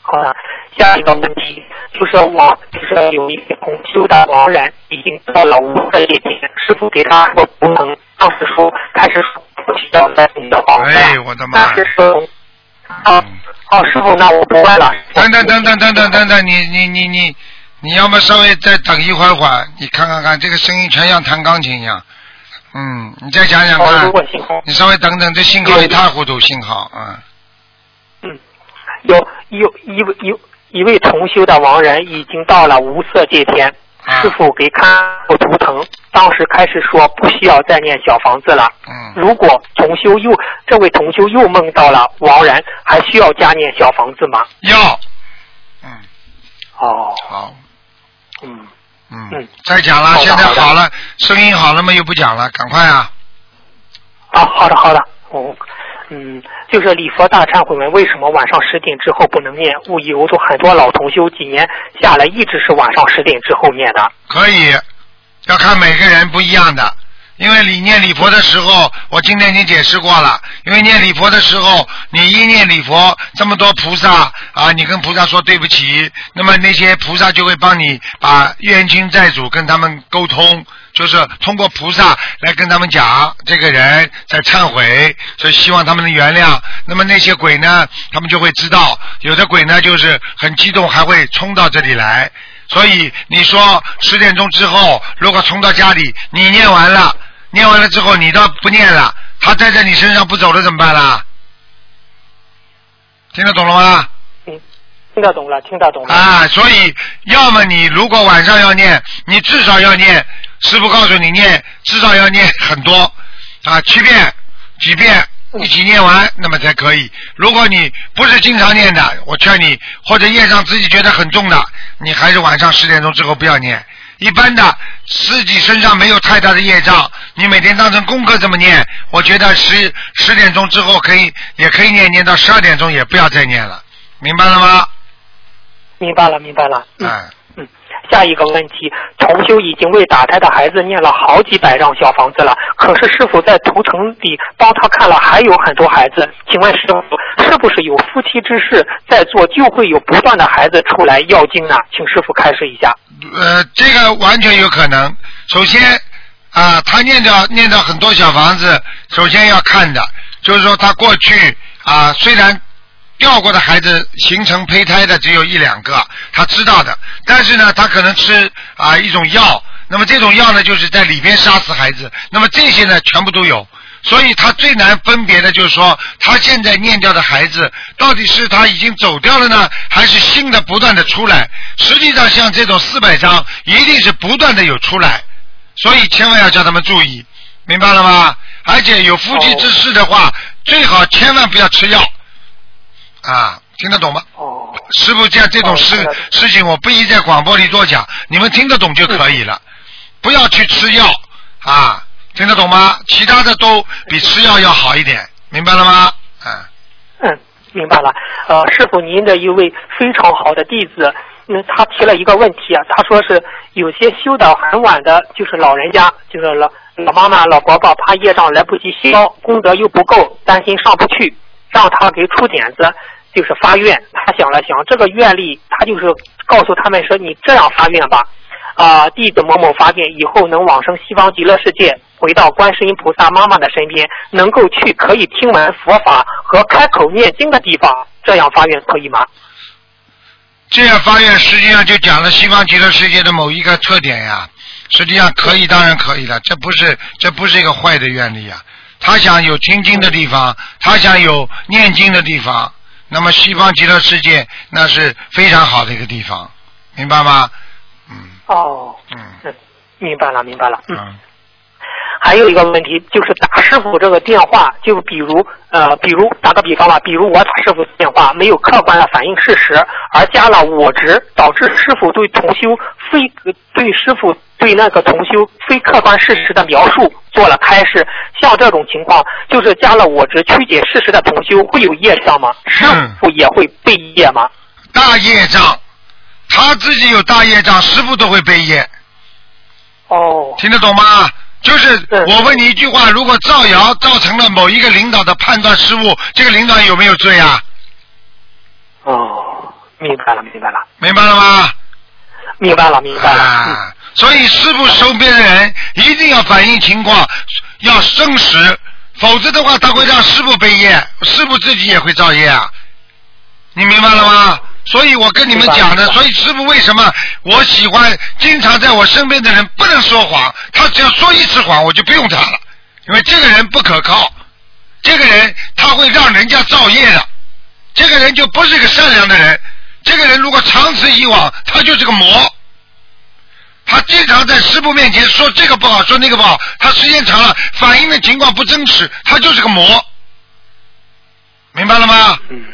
好的。下一个问题就是我就是有一个同修的亡人已经到了五个月前，师傅给他说不能，当时说开始说不需要在你的房子，哎，我的妈呀！说哦哦，师傅，那我不问了。等等等等等等等等，你你你你，你要么稍微再等一会儿会儿，你看看看，这个声音全像弹钢琴一样。嗯，你再讲讲哦，看你稍微等等，这信号一塌糊涂，信号啊。嗯，有有一位有一位同修的亡人已经到了无色界天，啊。师傅给看过图腾，当时开始说不需要再念小房子了。嗯，如果同修又这位同修又梦到了亡人，还需要加念小房子吗？要，嗯，哦，好，嗯，嗯嗯，再讲了，现在好了，声音好了吗？又不讲了，赶快啊！啊，好的好的，哦，嗯，就是礼佛大忏悔文为什么晚上十点之后不能念？我有都很多老同修几年下来一直是晚上十点之后念的。可以，要看每个人不一样的。因为你念礼佛的时候，我今天已经解释过了。因为念礼佛的时候，你一念礼佛，这么多菩萨啊，你跟菩萨说对不起，那么那些菩萨就会帮你把冤亲债主跟他们沟通，就是通过菩萨来跟他们讲，这个人在忏悔，所以希望他们能原谅。那么那些鬼呢，他们就会知道，有的鬼呢就是很激动，还会冲到这里来。所以你说十点钟之后，如果冲到家里，你念完了，念完了之后你倒不念了，他待在你身上不走了怎么办啦？听得懂了吗？嗯，听得懂了，听得懂了。啊，所以要么你如果晚上要念，你至少要念，师傅告诉你念，至少要念很多啊，七遍、几遍一起念完，那么才可以。如果你不是经常念的，我劝你，或者业障自己觉得很重的，你还是晚上十点钟之后不要念。一般的自己身上没有太大的业障，你每天当成功课这么念，我觉得十十点钟之后可以，也可以念念到十二点钟，也不要再念了，明白了吗？明白了，明白了。嗯下一个问题，同修已经为打胎的孩子念了好几百张小房子了，可是师傅在图腾里帮他看了还有很多孩子，请问师傅是不是有夫妻之事在做，就会有不断的孩子出来要经呢？请师傅开示一下。呃，这个完全有可能。首先啊，他念到念到很多小房子，首先要看的，就是说他过去啊，虽然掉过的孩子形成胚胎的只有一两个，他知道的，但是呢，他可能吃啊一种药，那么这种药呢，就是在里边杀死孩子，那么这些呢，全部都有。所以他最难分别的就是说，他现在念掉的孩子到底是他已经走掉了呢，还是新的不断的出来？实际上，像这种四百张，一定是不断的有出来，所以千万要叫他们注意，明白了吗？而且有夫妻之事的话，最好千万不要吃药，啊，听得懂吗？哦，师傅像这种事、事情，我不宜在广播里多讲，你们听得懂就可以了，不要去吃药啊，听得懂吗？其他的都比吃药要好一点，明白了吗？啊，嗯，明白了。呃，师傅，您的一位非常好的弟子，嗯，他提了一个问题啊，他说是有些修的很晚的，就是老人家，就是老老妈妈、老伯伯，怕业障来不及消，功德又不够，担心上不去，让他给出点子，就是发愿。他想了想，这个愿力，他就是告诉他们说，你这样发愿吧。啊、弟子某某发愿以后能往生西方极乐世界，回到观世音菩萨妈妈的身边，能够去可以听闻佛法和开口念经的地方，这样发愿可以吗？这样发愿实际上就讲了西方极乐世界的某一个特点呀。实际上可以，当然可以了，这不是这不是一个坏的愿力啊。他想有听经的地方，他想有念经的地方，那么西方极乐世界那是非常好的一个地方，明白吗？嗯哦，嗯嗯，明白了，明白了。嗯，嗯还有一个问题就是打师傅这个电话，就比如呃，比如打个比方吧，比如我打师傅电话没有客观的反映事实，而加了我值，导致师傅对同修非对师傅对那个同修非客观事实的描述做了开示。像这种情况，就是加了我执曲解事实的同修会有业障吗？师傅也会背业吗？大业障，他自己有大业障，师傅都会背业，哦，听得懂吗？就是嗯我问你一句话：如果造谣造成了某一个领导的判断失误，这个领导有没有罪啊？哦，明白了，明白了，明白了吗？明白了，明白了。所以师傅身边的人一定要反映情况，要证实，否则的话他会让师傅背业，师傅自己也会造业啊。你明白了吗？所以我跟你们讲的，所以师傅为什么我喜欢经常在我身边的人不能说谎，他只要说一次谎我就不用他了，因为这个人不可靠，这个人他会让人家造业的，这个人就不是个善良的人，这个人如果长此以往，他就是个魔。他经常在师傅面前说这个不好，说那个不好，他时间长了，反映的情况不真实，他就是个魔，明白了吗？嗯，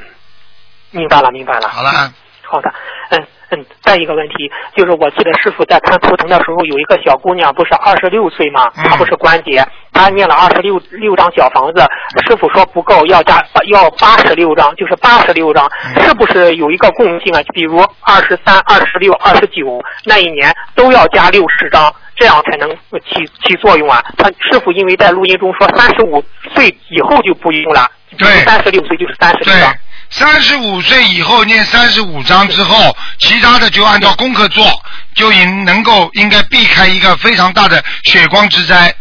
明白了，明白了。好了，好的，嗯嗯，再一个问题就是，我记得师傅在看图腾的时候，有一个小姑娘不是二十六岁嘛，嗯她不是关节，她念了二十六六张小房子，师傅说不够，要加要八十六张，就是八十六张，嗯是不是有一个共性啊？比如二十三、二十六、二十九那一年都要加六十张，这样才能起起作用啊？他师傅因为在录音中说三十五岁以后就不用了，对三十六岁就是三十六张。，三十五岁以后念三十五章之后，其他的就按照功课做，就应能够应该避开一个非常大的血光之灾。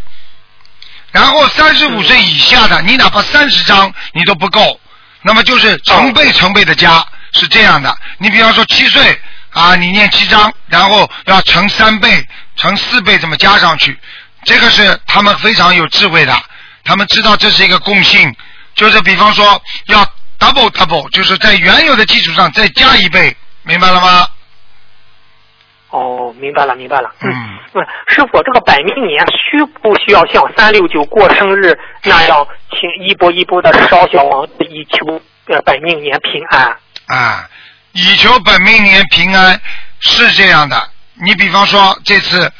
然后三十五岁以下的，你哪怕三十章你都不够，那么就是成倍成倍的加，是这样的。你比方说七岁啊，你念七章，然后要乘三倍、乘四倍这么加上去，这个是他们非常有智慧的，他们知道这是一个共性，就是比方说要 double double，就是在原有的基础上再加一倍，明白了吗？哦，明白了，明白了。嗯，嗯，师傅，这个本命年需不需要像三六九过生日那样，请一波一波的烧小王子，以求呃本命年平安？啊，以求本命年平安是这样的。你比方说这次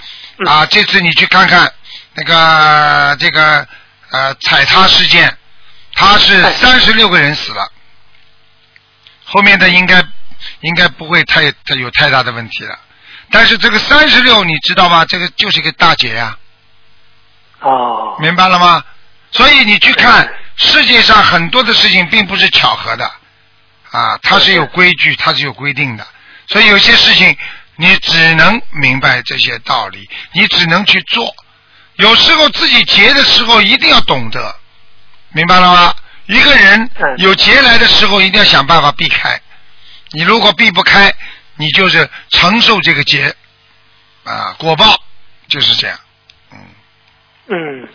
啊，这次你去看看那个这个呃踩踏事件，他是哎三十六个人死了，后面的应该应该不会太太有太大的问题了。但是这个三十六你知道吗？这个就是一个大劫呀、哦，明白了吗？所以你去看世界上很多的事情并不是巧合的，啊，它是有规矩，它是有规定的。所以有些事情你只能明白这些道理，你只能去做。有时候自己劫的时候一定要懂得，明白了吗？一个人嗯有劫来的时候一定要想办法避开。你如果避不开，你就是承受这个劫，啊，果报就是这样，嗯嗯，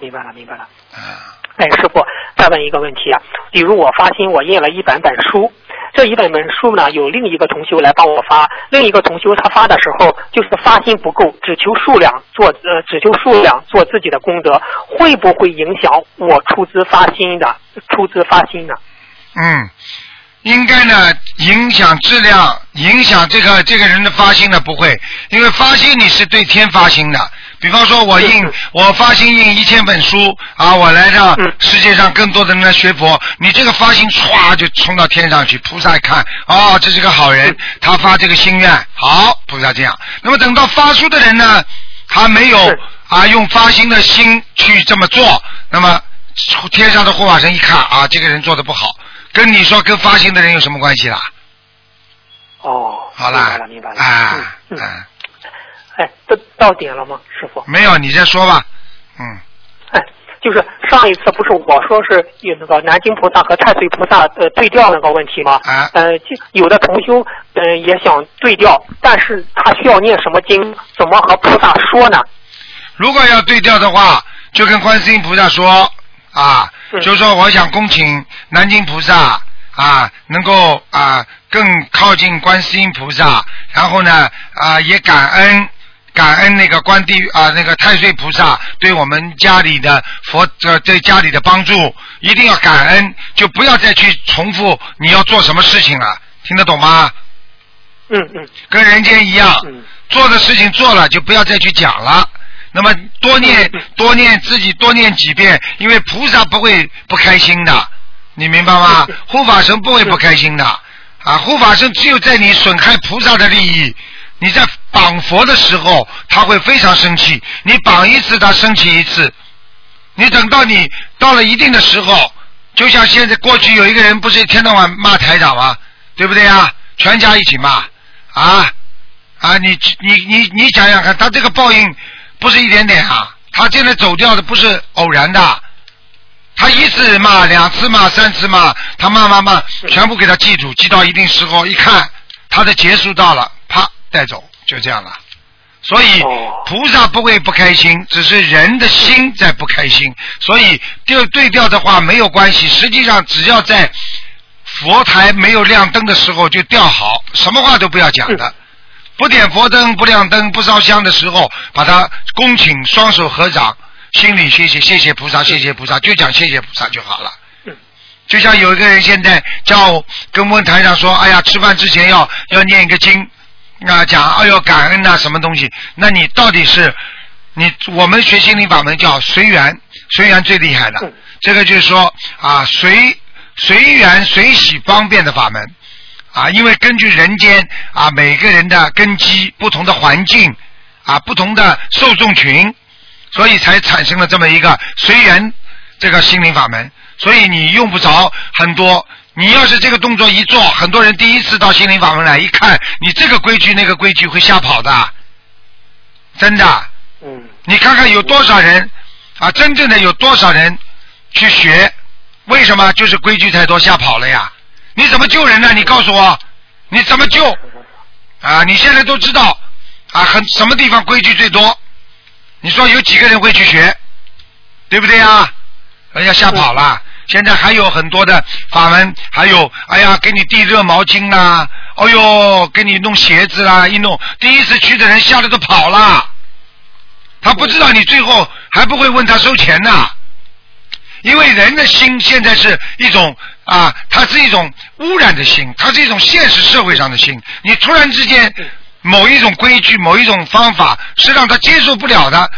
明白了，明白了。啊。哎，师傅，再问一个问题啊，比如我发心我印了一本本书，这一本本书呢有另一个同修来帮我发，另一个同修他发的时候就是发心不够，只求数量做呃只求数量做自己的功德，会不会影响我出资发心的出资发心呢？嗯，应该呢影响质量，影响这个这个人的发心呢不会，因为发心你是对天发心的。比方说，我印嗯我发心印一千本书啊，我来让嗯世界上更多的人来学佛，你这个发心唰就冲到天上去，菩萨一看，哦，这是个好人嗯，他发这个心愿，好，菩萨这样。那么等到发书的人呢，他没有啊用发心的心去这么做，那么天上的护法神一看啊，这个人做的不好，跟你说跟发心的人有什么关系啦？哦，好啦明白了，明白，了。啊嗯嗯，啊，哎，这到点了吗，师傅？没有，你再说吧。嗯，哎，就是上一次不是我说是有那个南京菩萨和太岁菩萨呃对调那个问题吗？啊呃，就有的同修嗯、呃也想对调，但是他需要念什么经？怎么和菩萨说呢？如果要对调的话，就跟观世音菩萨说啊，嗯就说我想恭请南京菩萨啊，能够啊更靠近观世音菩萨，然后呢啊也感恩。感恩那个观地啊，那个太岁菩萨对我们家里的佛呃对家里的帮助，一定要感恩，就不要再去重复你要做什么事情了，听得懂吗？嗯嗯跟人间一样，嗯做的事情做了就不要再去讲了。那么多念嗯多念自己多念几遍，因为菩萨不会不开心的，你明白吗嗯？护法神不会不开心的啊！护法神只有在你损害菩萨的利益，你在绑佛的时候，他会非常生气。你绑一次，他生气一次。你等到你到了一定的时候，就像现在过去有一个人不是一天到晚骂台长吗？对不对啊？全家一起骂啊啊！你你你你想想看，他这个报应不是一点点啊！他现在走掉的不是偶然的，他一次骂、两次骂、三次骂，他骂骂骂，全部给他记住，记到一定时候，一看他的结束到了，啪带走，就这样了。所以哦菩萨不会不开心，只是人的心在不开心。所以对对调的话没有关系，实际上只要在佛台没有亮灯的时候就调好，什么话都不要讲的。不点佛灯、不亮灯、不烧香的时候，把它恭请双手合掌，心里谢谢谢谢菩萨，谢谢菩萨，就讲谢谢菩萨就好了。嗯就像有一个人现在叫我跟问台上说，哎呀，吃饭之前要要念一个经，啊，讲哎呦感恩呐、什么东西？那你到底是你我们学心灵法门叫随缘，随缘最厉害的。这个就是说啊，随随缘随喜方便的法门啊，因为根据人间啊每个人的根基、不同的环境啊、不同的受众群，所以才产生了这么一个随缘这个心灵法门。所以你用不着很多。你要是这个动作一做，很多人第一次到心灵法门来一看，你这个规矩那个规矩会吓跑的，真的。嗯你看看有多少人啊，真正的有多少人去学？为什么？就是规矩太多吓跑了呀！你怎么救人呢？你告诉我，你怎么救？啊，你现在都知道啊，很什么地方规矩最多？你说有几个人会去学？对不对呀？人家吓跑了。现在还有很多的法门，还有哎呀，给你递热毛巾啦，哦呦，给你弄鞋子啦，一弄，第一次去的人吓得都跑了。他不知道你最后还不会问他收钱呢，因为人的心现在是一种啊，它是一种污染的心，它是一种现实社会上的心。你突然之间某一种规矩、某一种方法是让他接受不了的，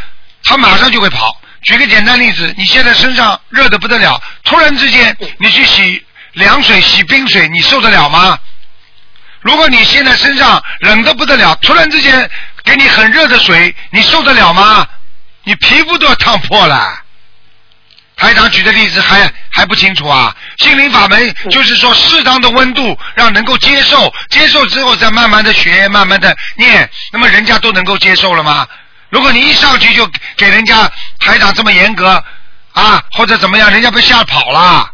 他马上就会跑。举个简单例子，你现在身上热的不得了，突然之间你去洗凉水、洗冰水，你受得了吗？如果你现在身上冷的不得了，突然之间给你很热的水，你受得了吗？你皮肤都要烫破了。台长举的例子还还不清楚啊？心灵法门就是说适当的温度，让能够接受，接受之后再慢慢的学，慢慢的念，那么人家都能够接受了吗？如果你一上去就给人家台长这么严格啊，或者怎么样，人家被吓跑了，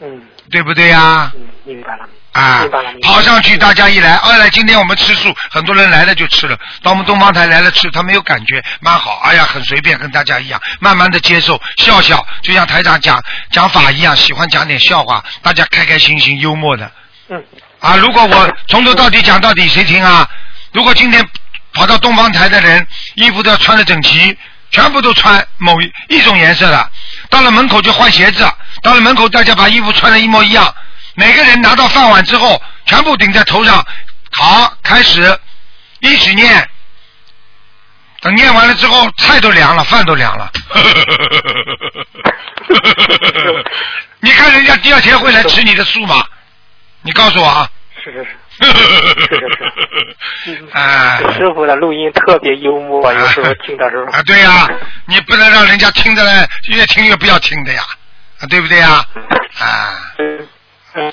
嗯对不对呀、嗯，明白了。啊跑上去，大家一来，二来今天我们吃素，很多人来了就吃了，到我们东方台来了吃，他没有感觉，蛮好，哎呀，很随便，跟大家一样，慢慢的接受，笑笑，就像台长讲讲法一样，喜欢讲点笑话，大家开开心心，幽默的。嗯啊，如果我从头到底讲到底，谁听啊？如果今天跑到东方台的人，衣服都要穿的整齐，全部都穿某一一种颜色的，到了门口就换鞋子，到了门口大家把衣服穿的一模一样，每个人拿到饭碗之后，全部顶在头上，好，开始一起念。等念完了之后，菜都凉了，饭都凉了。<laughs> 你看人家第二天会来吃你的素吗？你告诉我啊。是是是。是 <laughs> 是啊师傅的录音特别幽默，有时候听的时候。啊，对呀、你不能让人家听着呢，越听越不要听的呀，啊，对不对呀？啊，嗯嗯。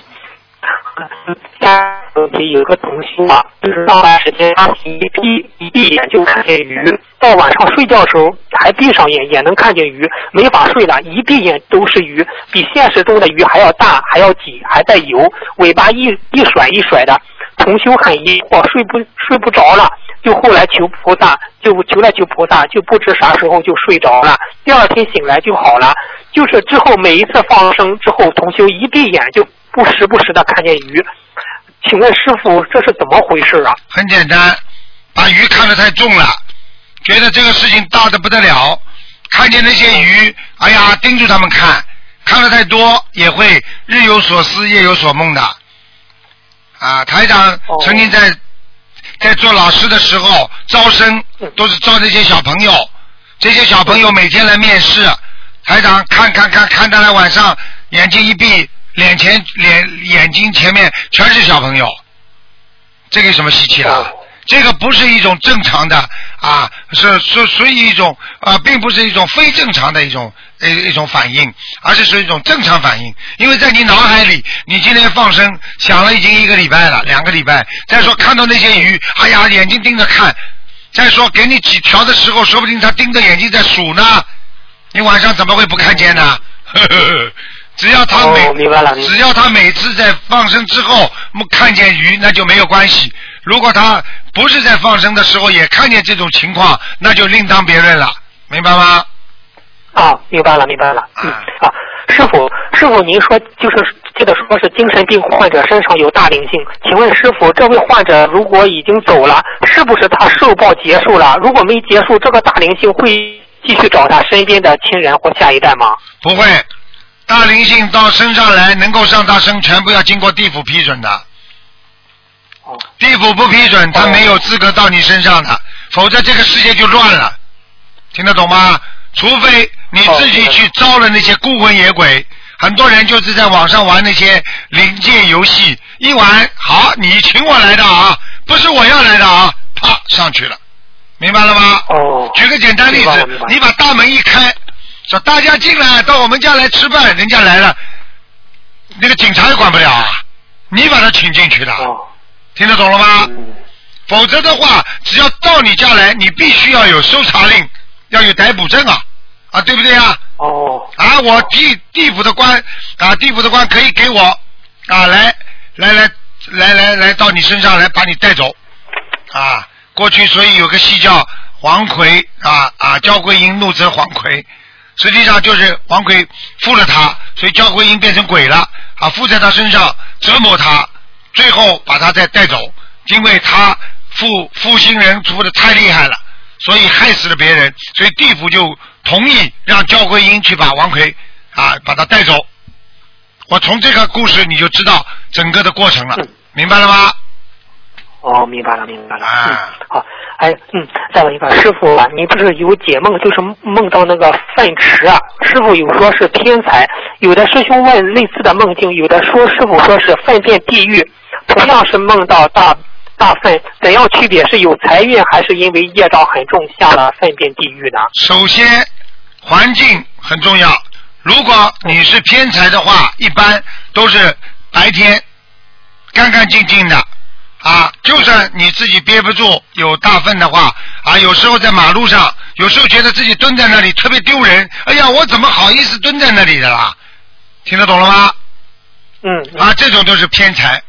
家问题有个同修啊，就是上班时间他一闭一闭眼就看见鱼，到晚上睡觉的时候还还闭上眼也能看见鱼，没法睡了，一闭眼都是鱼，比现实中的鱼还要大，还要挤，还在游，尾巴一一甩一甩的。同修很疑惑，睡不睡不着了，就后来求菩萨，就求来求菩萨，就不知啥时候就睡着了。第二天醒来就好了，就是之后每一次放生之后，同修一闭眼就不时不时的看见鱼。请问师傅，这是怎么回事啊？很简单，把鱼看得太重了，觉得这个事情大的不得了，看见那些鱼，哎呀，盯住他们看，看得太多也会日有所思夜有所梦的。啊，台长曾经在在做老师的时候招生，都是招这些小朋友，这些小朋友每天来面试，台长看看看看到了晚上眼睛一闭，脸前脸眼睛前面全是小朋友，这个有什么稀奇了？这个不是一种正常的啊，是是属于一种啊，并不是一种非正常的一种一一种反应，而是属于一种正常反应。因为在你脑海里，你今天放生想了已经一个礼拜了，两个礼拜。再说看到那些鱼，哎呀，眼睛盯着看。再说给你几条的时候，说不定他盯着眼睛在数呢。你晚上怎么会不看见呢？呵呵呵只要他每、只要他每次在放生之后看见鱼，那就没有关系。如果他不是在放生的时候也看见这种情况，那就另当别论了，明白吗？啊，明白了，明白了。嗯啊，师傅，师傅，您说就是记得说是精神病患者身上有大灵性，请问师傅，这位患者如果已经走了，是不是他受报结束了？如果没结束，这个大灵性会继续找他身边的亲人或下一代吗？不会，大灵性到身上来能够上他身，全部要经过地府批准的。哦地府不批准，他没有资格到你身上的，否则这个世界就乱了。听得懂吗？除非你自己去招了那些孤魂野鬼，很多人就是在网上玩那些灵界游戏，一玩好，你请我来的啊，不是我要来的啊，啪上去了，明白了吗？哦，举个简单例子你把大门一开，说大家进来到我们家来吃饭，人家来了，那个警察也管不了啊，你把他请进去的，哦，听得懂了吗？嗯，否则的话，只要到你家来，你必须要有搜查令，要有逮捕证啊，啊，对不对啊？哦，啊，我地地府的官啊，地府的官可以给我啊，来来来来来来到你身上来把你带走啊。过去所以有个戏叫黄奎啊啊，焦桂英怒责黄奎，实际上就是黄奎负了他，所以焦桂英变成鬼了啊，附在他身上折磨他，最后把他再带走，因为他负负心人负的太厉害了。所以害死了别人，所以地府就同意让焦桂英去把王奎啊把他带走。我从这个故事你就知道整个的过程了嗯，明白了吗？哦，明白了，明白了。啊嗯，好，哎，嗯，再问一个，师傅啊，你不是有解梦，就是梦到那个粪池啊？师傅有说是天才，有的师兄问类似的梦境，有的说师傅说是粪便地狱，同样是梦到大大粪，怎样区别？是有财运，还是因为业障很重下了粪便地狱呢？首先，环境很重要。如果你是偏财的话，一般都是白天干干净净的啊。就算你自己憋不住有大粪的话啊，有时候在马路上，有时候觉得自己蹲在那里特别丢人。哎呀，我怎么好意思蹲在那里的啦？听得懂了吗？嗯嗯啊，这种都是偏财。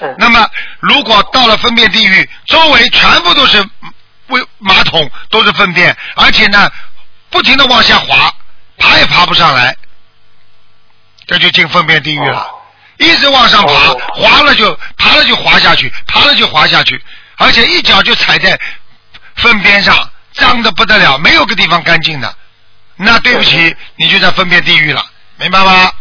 嗯那么，如果到了粪便地狱，周围全部都是为马桶，都是粪便，而且呢，不停的往下滑，爬也爬不上来，这就进粪便地狱了。哦一直往上爬哦，滑了就爬了就滑下去，爬了就滑下去，而且一脚就踩在粪边上，脏的不得了，没有个地方干净的。那对不起，你就在粪便地狱了，明白吗？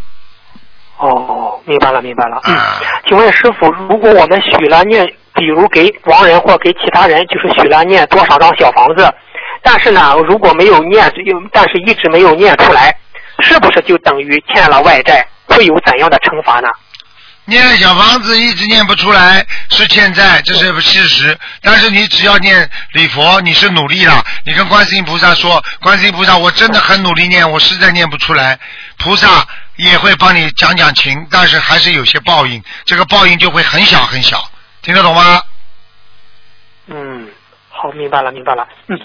哦，明白了，明白了。嗯啊，请问师傅，如果我们许了念，比如给亡人或给其他人，就是许了念多少张小房子，但是呢，如果没有念，又但是一直没有念出来，是不是就等于欠了外债？会有怎样的惩罚呢？念小房子一直念不出来是欠债，这是事实。但是你只要念礼佛，你是努力了。你跟观世音菩萨说，观世音菩萨，我真的很努力念，我实在念不出来。菩萨也会帮你讲讲情，但是还是有些报应，这个报应就会很小很小，听得懂吗？嗯，好，明白了，明白了。嗯，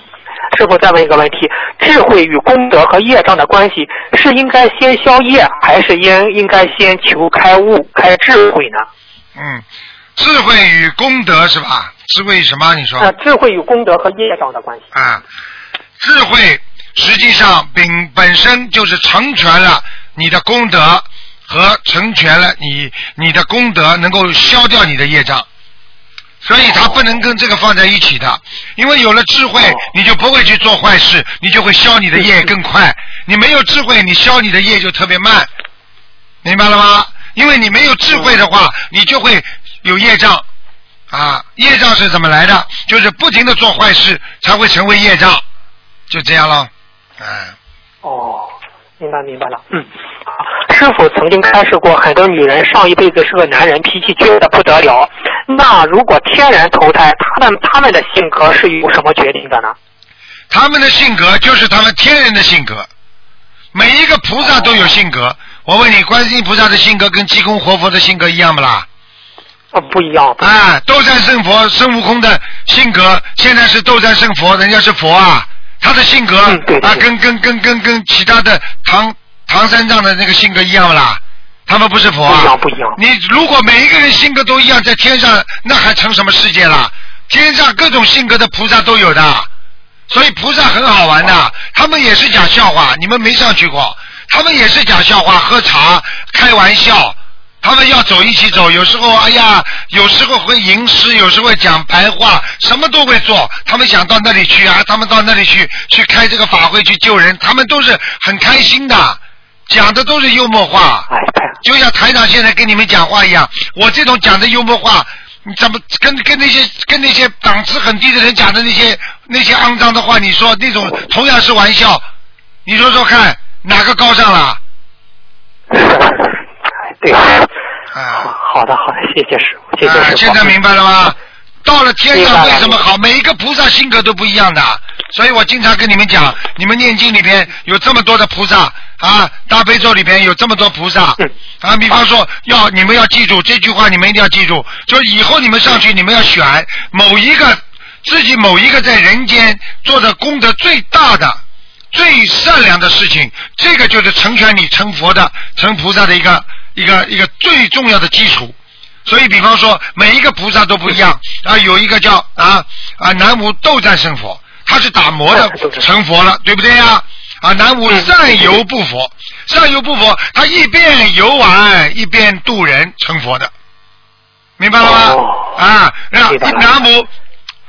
师傅再问一个问题：智慧与功德和业障的关系，是应该先消业，还是应应该先求开悟、开智慧呢？嗯，智慧与功德是吧？智慧什么？你说？啊，智慧与功德和业障的关系。啊，智慧实际上本本身就是成全了你的功德和成全了你你的功德，能够消掉你的业障。所以它不能跟这个放在一起的，因为有了智慧，你就不会去做坏事，你就会消你的业更快。你没有智慧，你消你的业就特别慢，明白了吗？因为你没有智慧的话，你就会有业障啊。业障是怎么来的？就是不停的做坏事才会成为业障，就这样了。哎，哦，明白明白了。嗯，好师傅曾经开示过，很多女人上一辈子是个男人，脾气倔得不得了。那如果天然投胎，他们他们的性格是由什么决定的呢？他们的性格就是他们天然的性格。每一个菩萨都有性格。我问你，观世音菩萨的性格跟济公活佛的性格一样不啦？啊，不一样。啊，斗战胜佛，孙悟空的性格现在是斗战胜佛，人家是佛啊，他的性格啊，跟跟跟跟跟其他的唐唐三藏的那个性格一样不啦？他们不是佛啊。你如果每一个人性格都一样，在天上那还成什么世界啦？天上各种性格的菩萨都有的，所以菩萨很好玩的，他们也是讲笑话，你们没上去过，他们也是讲笑话、喝茶、开玩笑。他们要走一起走，有时候哎呀，有时候会吟诗，有时候会讲白话，什么都会做。他们想到那里去啊，他们到那里去去开这个法会去救人，他们都是很开心的，讲的都是幽默话。就像台长现在跟你们讲话一样，我这种讲的幽默话，你怎么跟跟那些跟那些档次很低的人讲的那些那些肮脏的话，你说那种同样是玩笑，你说说看哪个高尚了？<laughs> 对。啊好的，好的，谢谢师傅，谢谢师啊，傅。现在明白了吗？到了天上为什么好？每一个菩萨性格都不一样的，所以我经常跟你们讲，你们念经里边有这么多的菩萨啊，大悲咒里边有这么多菩萨嗯啊。比方说，要你们要记住这句话，你们一定要记住，就是以后你们上去，你们要选某一个自己某一个在人间做的功德最大的。最善良的事情，这个就是成全你成佛的、成菩萨的一个一个一个最重要的基础。所以，比方说，每一个菩萨都不一样。啊，有一个叫啊啊南无斗战胜佛，他是打磨的成佛了，对不对呀？啊，南无善游不佛，善游不佛，他一边游玩一边渡人成佛的，明白了吗？哦。啊，那南无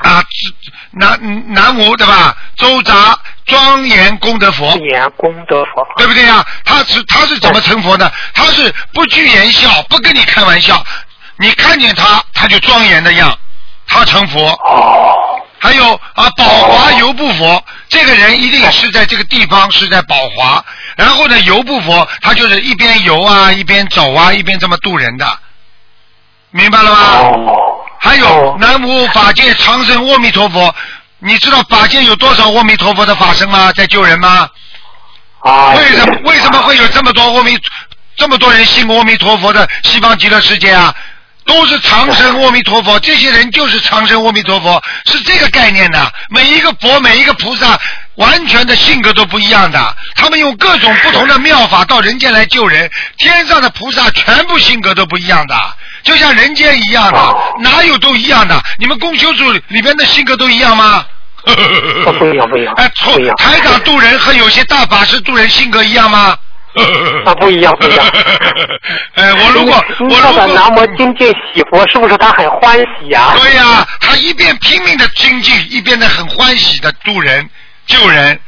啊南南无对吧？周匝庄严功德佛，严功德佛。对不对呀？他是他是怎么成佛的？他是不拘言笑，不跟你开玩笑，你看见他他就庄严的样，他成佛。哦。还有啊，宝华游步佛，这个人一定是在这个地方是在宝华，然后呢，游步佛他就是一边游啊，一边走啊，一边这么渡人的，明白了吗？哦。还有哦南无法界长生阿弥陀佛，你知道法界有多少阿弥陀佛的法身吗？在救人吗？啊。为什么为什么会有这么多阿弥这么多人信阿弥陀佛的西方极乐世界啊？都是长生阿弥陀佛，这些人就是长生阿弥陀佛，是这个概念的。每一个佛，每一个菩萨，完全的性格都不一样的。他们用各种不同的妙法到人间来救人。天上的菩萨全部性格都不一样的，就像人间一样的，哪有都一样的？你们公修组里边的性格都一样吗？哦不一样，不一样。<laughs> 哎，错。台长渡人和有些大法师渡人性格一样吗？啊，不一样，不一样。<laughs> 哎，我如果我如果南无精进喜佛，是不是他很欢喜呀、对呀、他一边拼命的精进，一边的很欢喜的渡人救人。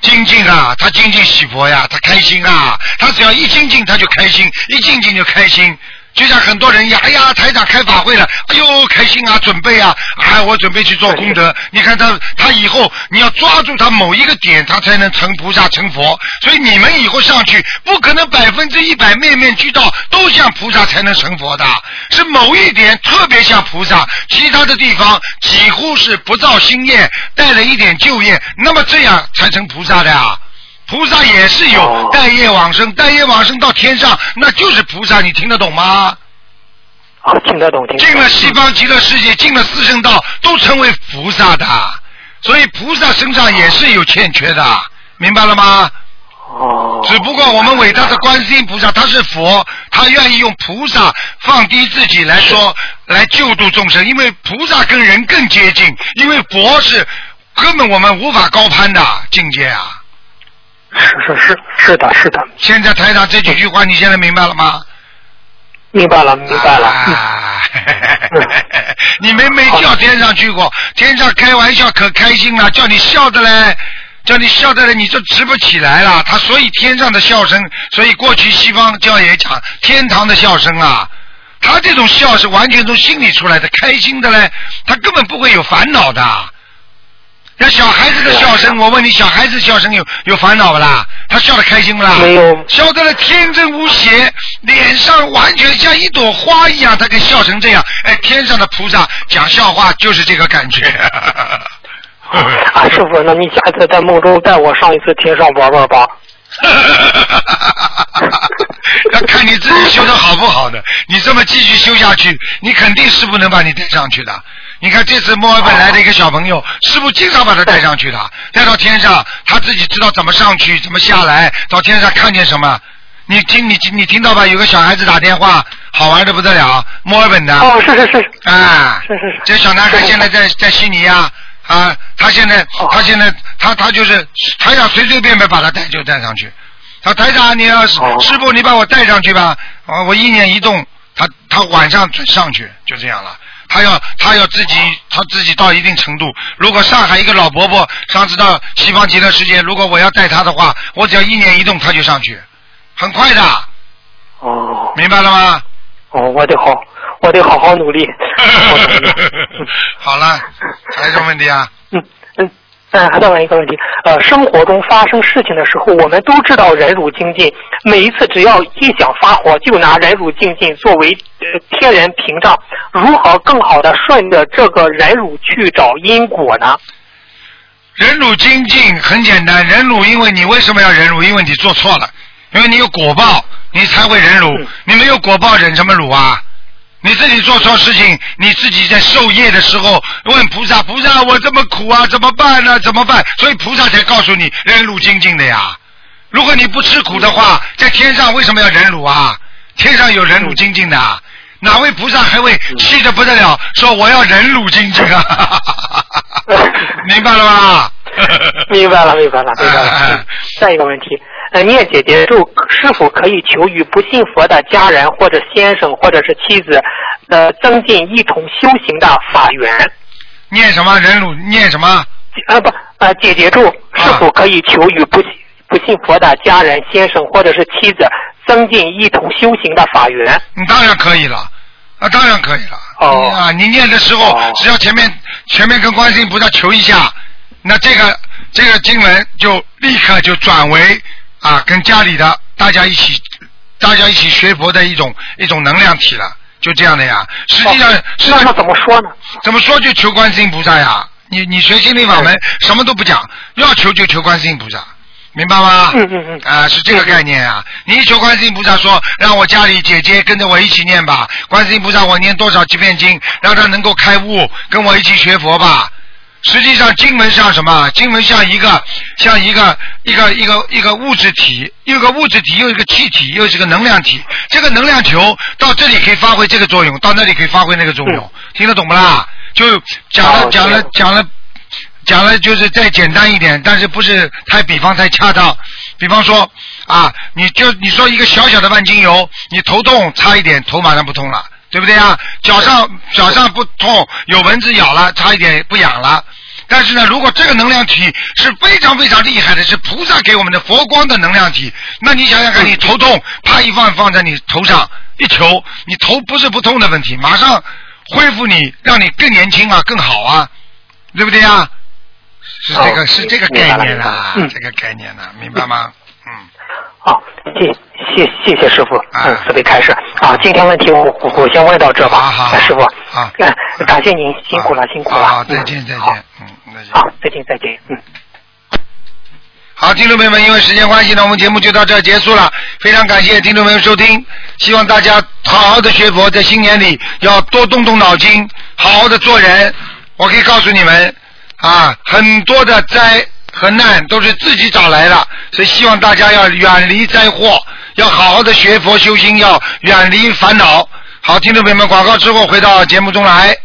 精进啊，他精进喜佛呀，他开心啊，他只要一精进他就开心，一精进就开心。就像很多人一样，哎呀，台长开法会了，哎呦，开心啊，准备啊，哎，我准备去做功德。你看他，他以后你要抓住他某一个点，他才能成菩萨成佛。所以你们以后上去，不可能百分之一百面面俱到都像菩萨才能成佛的，是某一点特别像菩萨，其他的地方几乎是不造新业，带了一点旧业，那么这样才成菩萨的呀。菩萨也是有哦带业往生，带业往生到天上，那就是菩萨，你听得懂吗？啊，听得懂，听得懂。进了西方极乐世界，进了四圣道，都成为菩萨的。所以菩萨身上也是有欠缺的，明白了吗？哦。只不过我们伟大的观世音菩萨他是佛，他愿意用菩萨放低自己来说来救度众生，因为菩萨跟人更接近，因为佛是根本我们无法高攀的境界啊。是是是是的是的，现在台长这几句话你现在明白了吗？明白了明白了。<laughs> 你们没叫天上去过，天上开玩笑可开心了，叫你笑的嘞，叫你笑的嘞，你就直不起来了。他所以天上的笑声，所以过去西方教也讲天堂的笑声啊，他这种笑是完全从心里出来的，开心的嘞，他根本不会有烦恼的。那小孩子的笑声，我问你，小孩子笑声有有烦恼不啦？他笑得开心不啦？没有笑得了天真无邪，脸上完全像一朵花一样，他给笑成这样。哎，天上的菩萨讲笑话就是这个感觉。啊，<laughs> 师傅，那你下次在梦中带我上一次天上玩玩吧。<laughs> 要看你自己修的好不好的，你这么继续修下去，你肯定师傅能把你带上去的。你看这次墨尔本来的一个小朋友，师傅经常把他带上去的，带到天上，他自己知道怎么上去，怎么下来，到天上看见什么。你听你你听到吧？有个小孩子打电话，好玩的不得了，墨尔本的。哦，是是是。啊，是是是这小男孩现在在在悉尼呀，啊，他现在哦他现在他他就是台长随随便便把他带就带上去，他台长你要是哦师傅你把我带上去吧，啊我一念一动，他他晚上准上去就这样了。他要他要自己他自己到一定程度。如果上海一个老伯伯上次到西方极乐世界，如果我要带他的话，我只要一年一动他就上去，很快的，哦明白了吗？哦，我得好，我得好好努力。<laughs> 好了，还有什么问题啊？嗯嗯嗯，还再问一个问题，呃，生活中发生事情的时候，我们都知道忍辱精进，每一次只要一想发火，就拿忍辱精进作为呃天然屏障，如何更好的顺着这个忍辱去找因果呢？忍辱精进很简单，忍辱，因为你为什么要忍辱？因为你做错了，因为你有果报，你才会忍辱。嗯你没有果报，忍什么辱啊？你自己做错事情，你自己在受业的时候问菩萨，菩萨我这么苦啊，怎么办呢、怎么办？所以菩萨才告诉你忍辱精进的呀。如果你不吃苦的话，在天上为什么要忍辱啊？天上有忍辱精进的啊，哪位菩萨还会气得不得了，说我要忍辱精进啊？<laughs> 明白了吧？<laughs> 明白了，明白了，明白了。下一个问题，呃，念姐姐咒是否可以求与不信佛的家人或者先生或者是妻子，呃，增进一同修行的法缘？念什么忍辱？念什么？啊不，呃，姐姐咒是否可以求与不信不信佛的家人、先生或者是妻子，增进一同修行的法缘？你当然可以了，啊，当然可以了。哦你啊，你念的时候，哦只要前面前面跟观世音菩萨求一下，那这个这个经文就立刻就转为啊，跟家里的大家一起大家一起学佛的一种一种能量体了，就这样的呀。实际上，哦实际上怎么说呢？怎么说就求观世音菩萨呀？你你学心灵法门什么都不讲，要求就求观世音菩萨，明白吗？嗯嗯嗯啊，是这个概念啊！你一求观世音菩萨说，让我家里姐姐跟着我一起念吧。观世音菩萨，我念多少几遍经，让她能够开悟，跟我一起学佛吧。实际上，经文像什么？经文像一个像一个一个一个一个物质体，又一个物质体，又一个气体，又是个能量体。这个能量球到这里可以发挥这个作用，到那里可以发挥那个作用，听得懂不啦？就讲了哦讲了讲了讲了，就是再简单一点，但是不是太比方太恰当。比方说啊，你就你说一个小小的万金油，你头痛擦一点，头马上不痛了，对不对啊？脚上脚上不痛，有蚊子咬了，差一点不痒了。但是呢，如果这个能量体是非常非常厉害的，是菩萨给我们的佛光的能量体，那你想想看，你头痛，啪一放放在你头上一球，你头不是不痛的问题，马上恢复你，让你更年轻啊，更好啊，对不对啊？是这个、哦是这个概念啦明白了，嗯这个概念啦，明白吗？嗯，好，谢谢谢谢师傅，啊嗯，慈悲开示啊。今天问题我我我先问到这吧，好好哎师傅，好嗯，感谢您辛苦了辛苦了，好，再见再见，嗯，再见。好，再见再见，嗯。好，听众朋友们，因为时间关系呢，我们节目就到这儿结束了。非常感谢听众朋友收听，希望大家好好的学佛，在新年里要多动动脑筋，好好的做人。我可以告诉你们，啊，很多的灾和难都是自己找来的，所以希望大家要远离灾祸，要好好的学佛修心，要远离烦恼。好，听众朋友们，广告之后回到节目中来。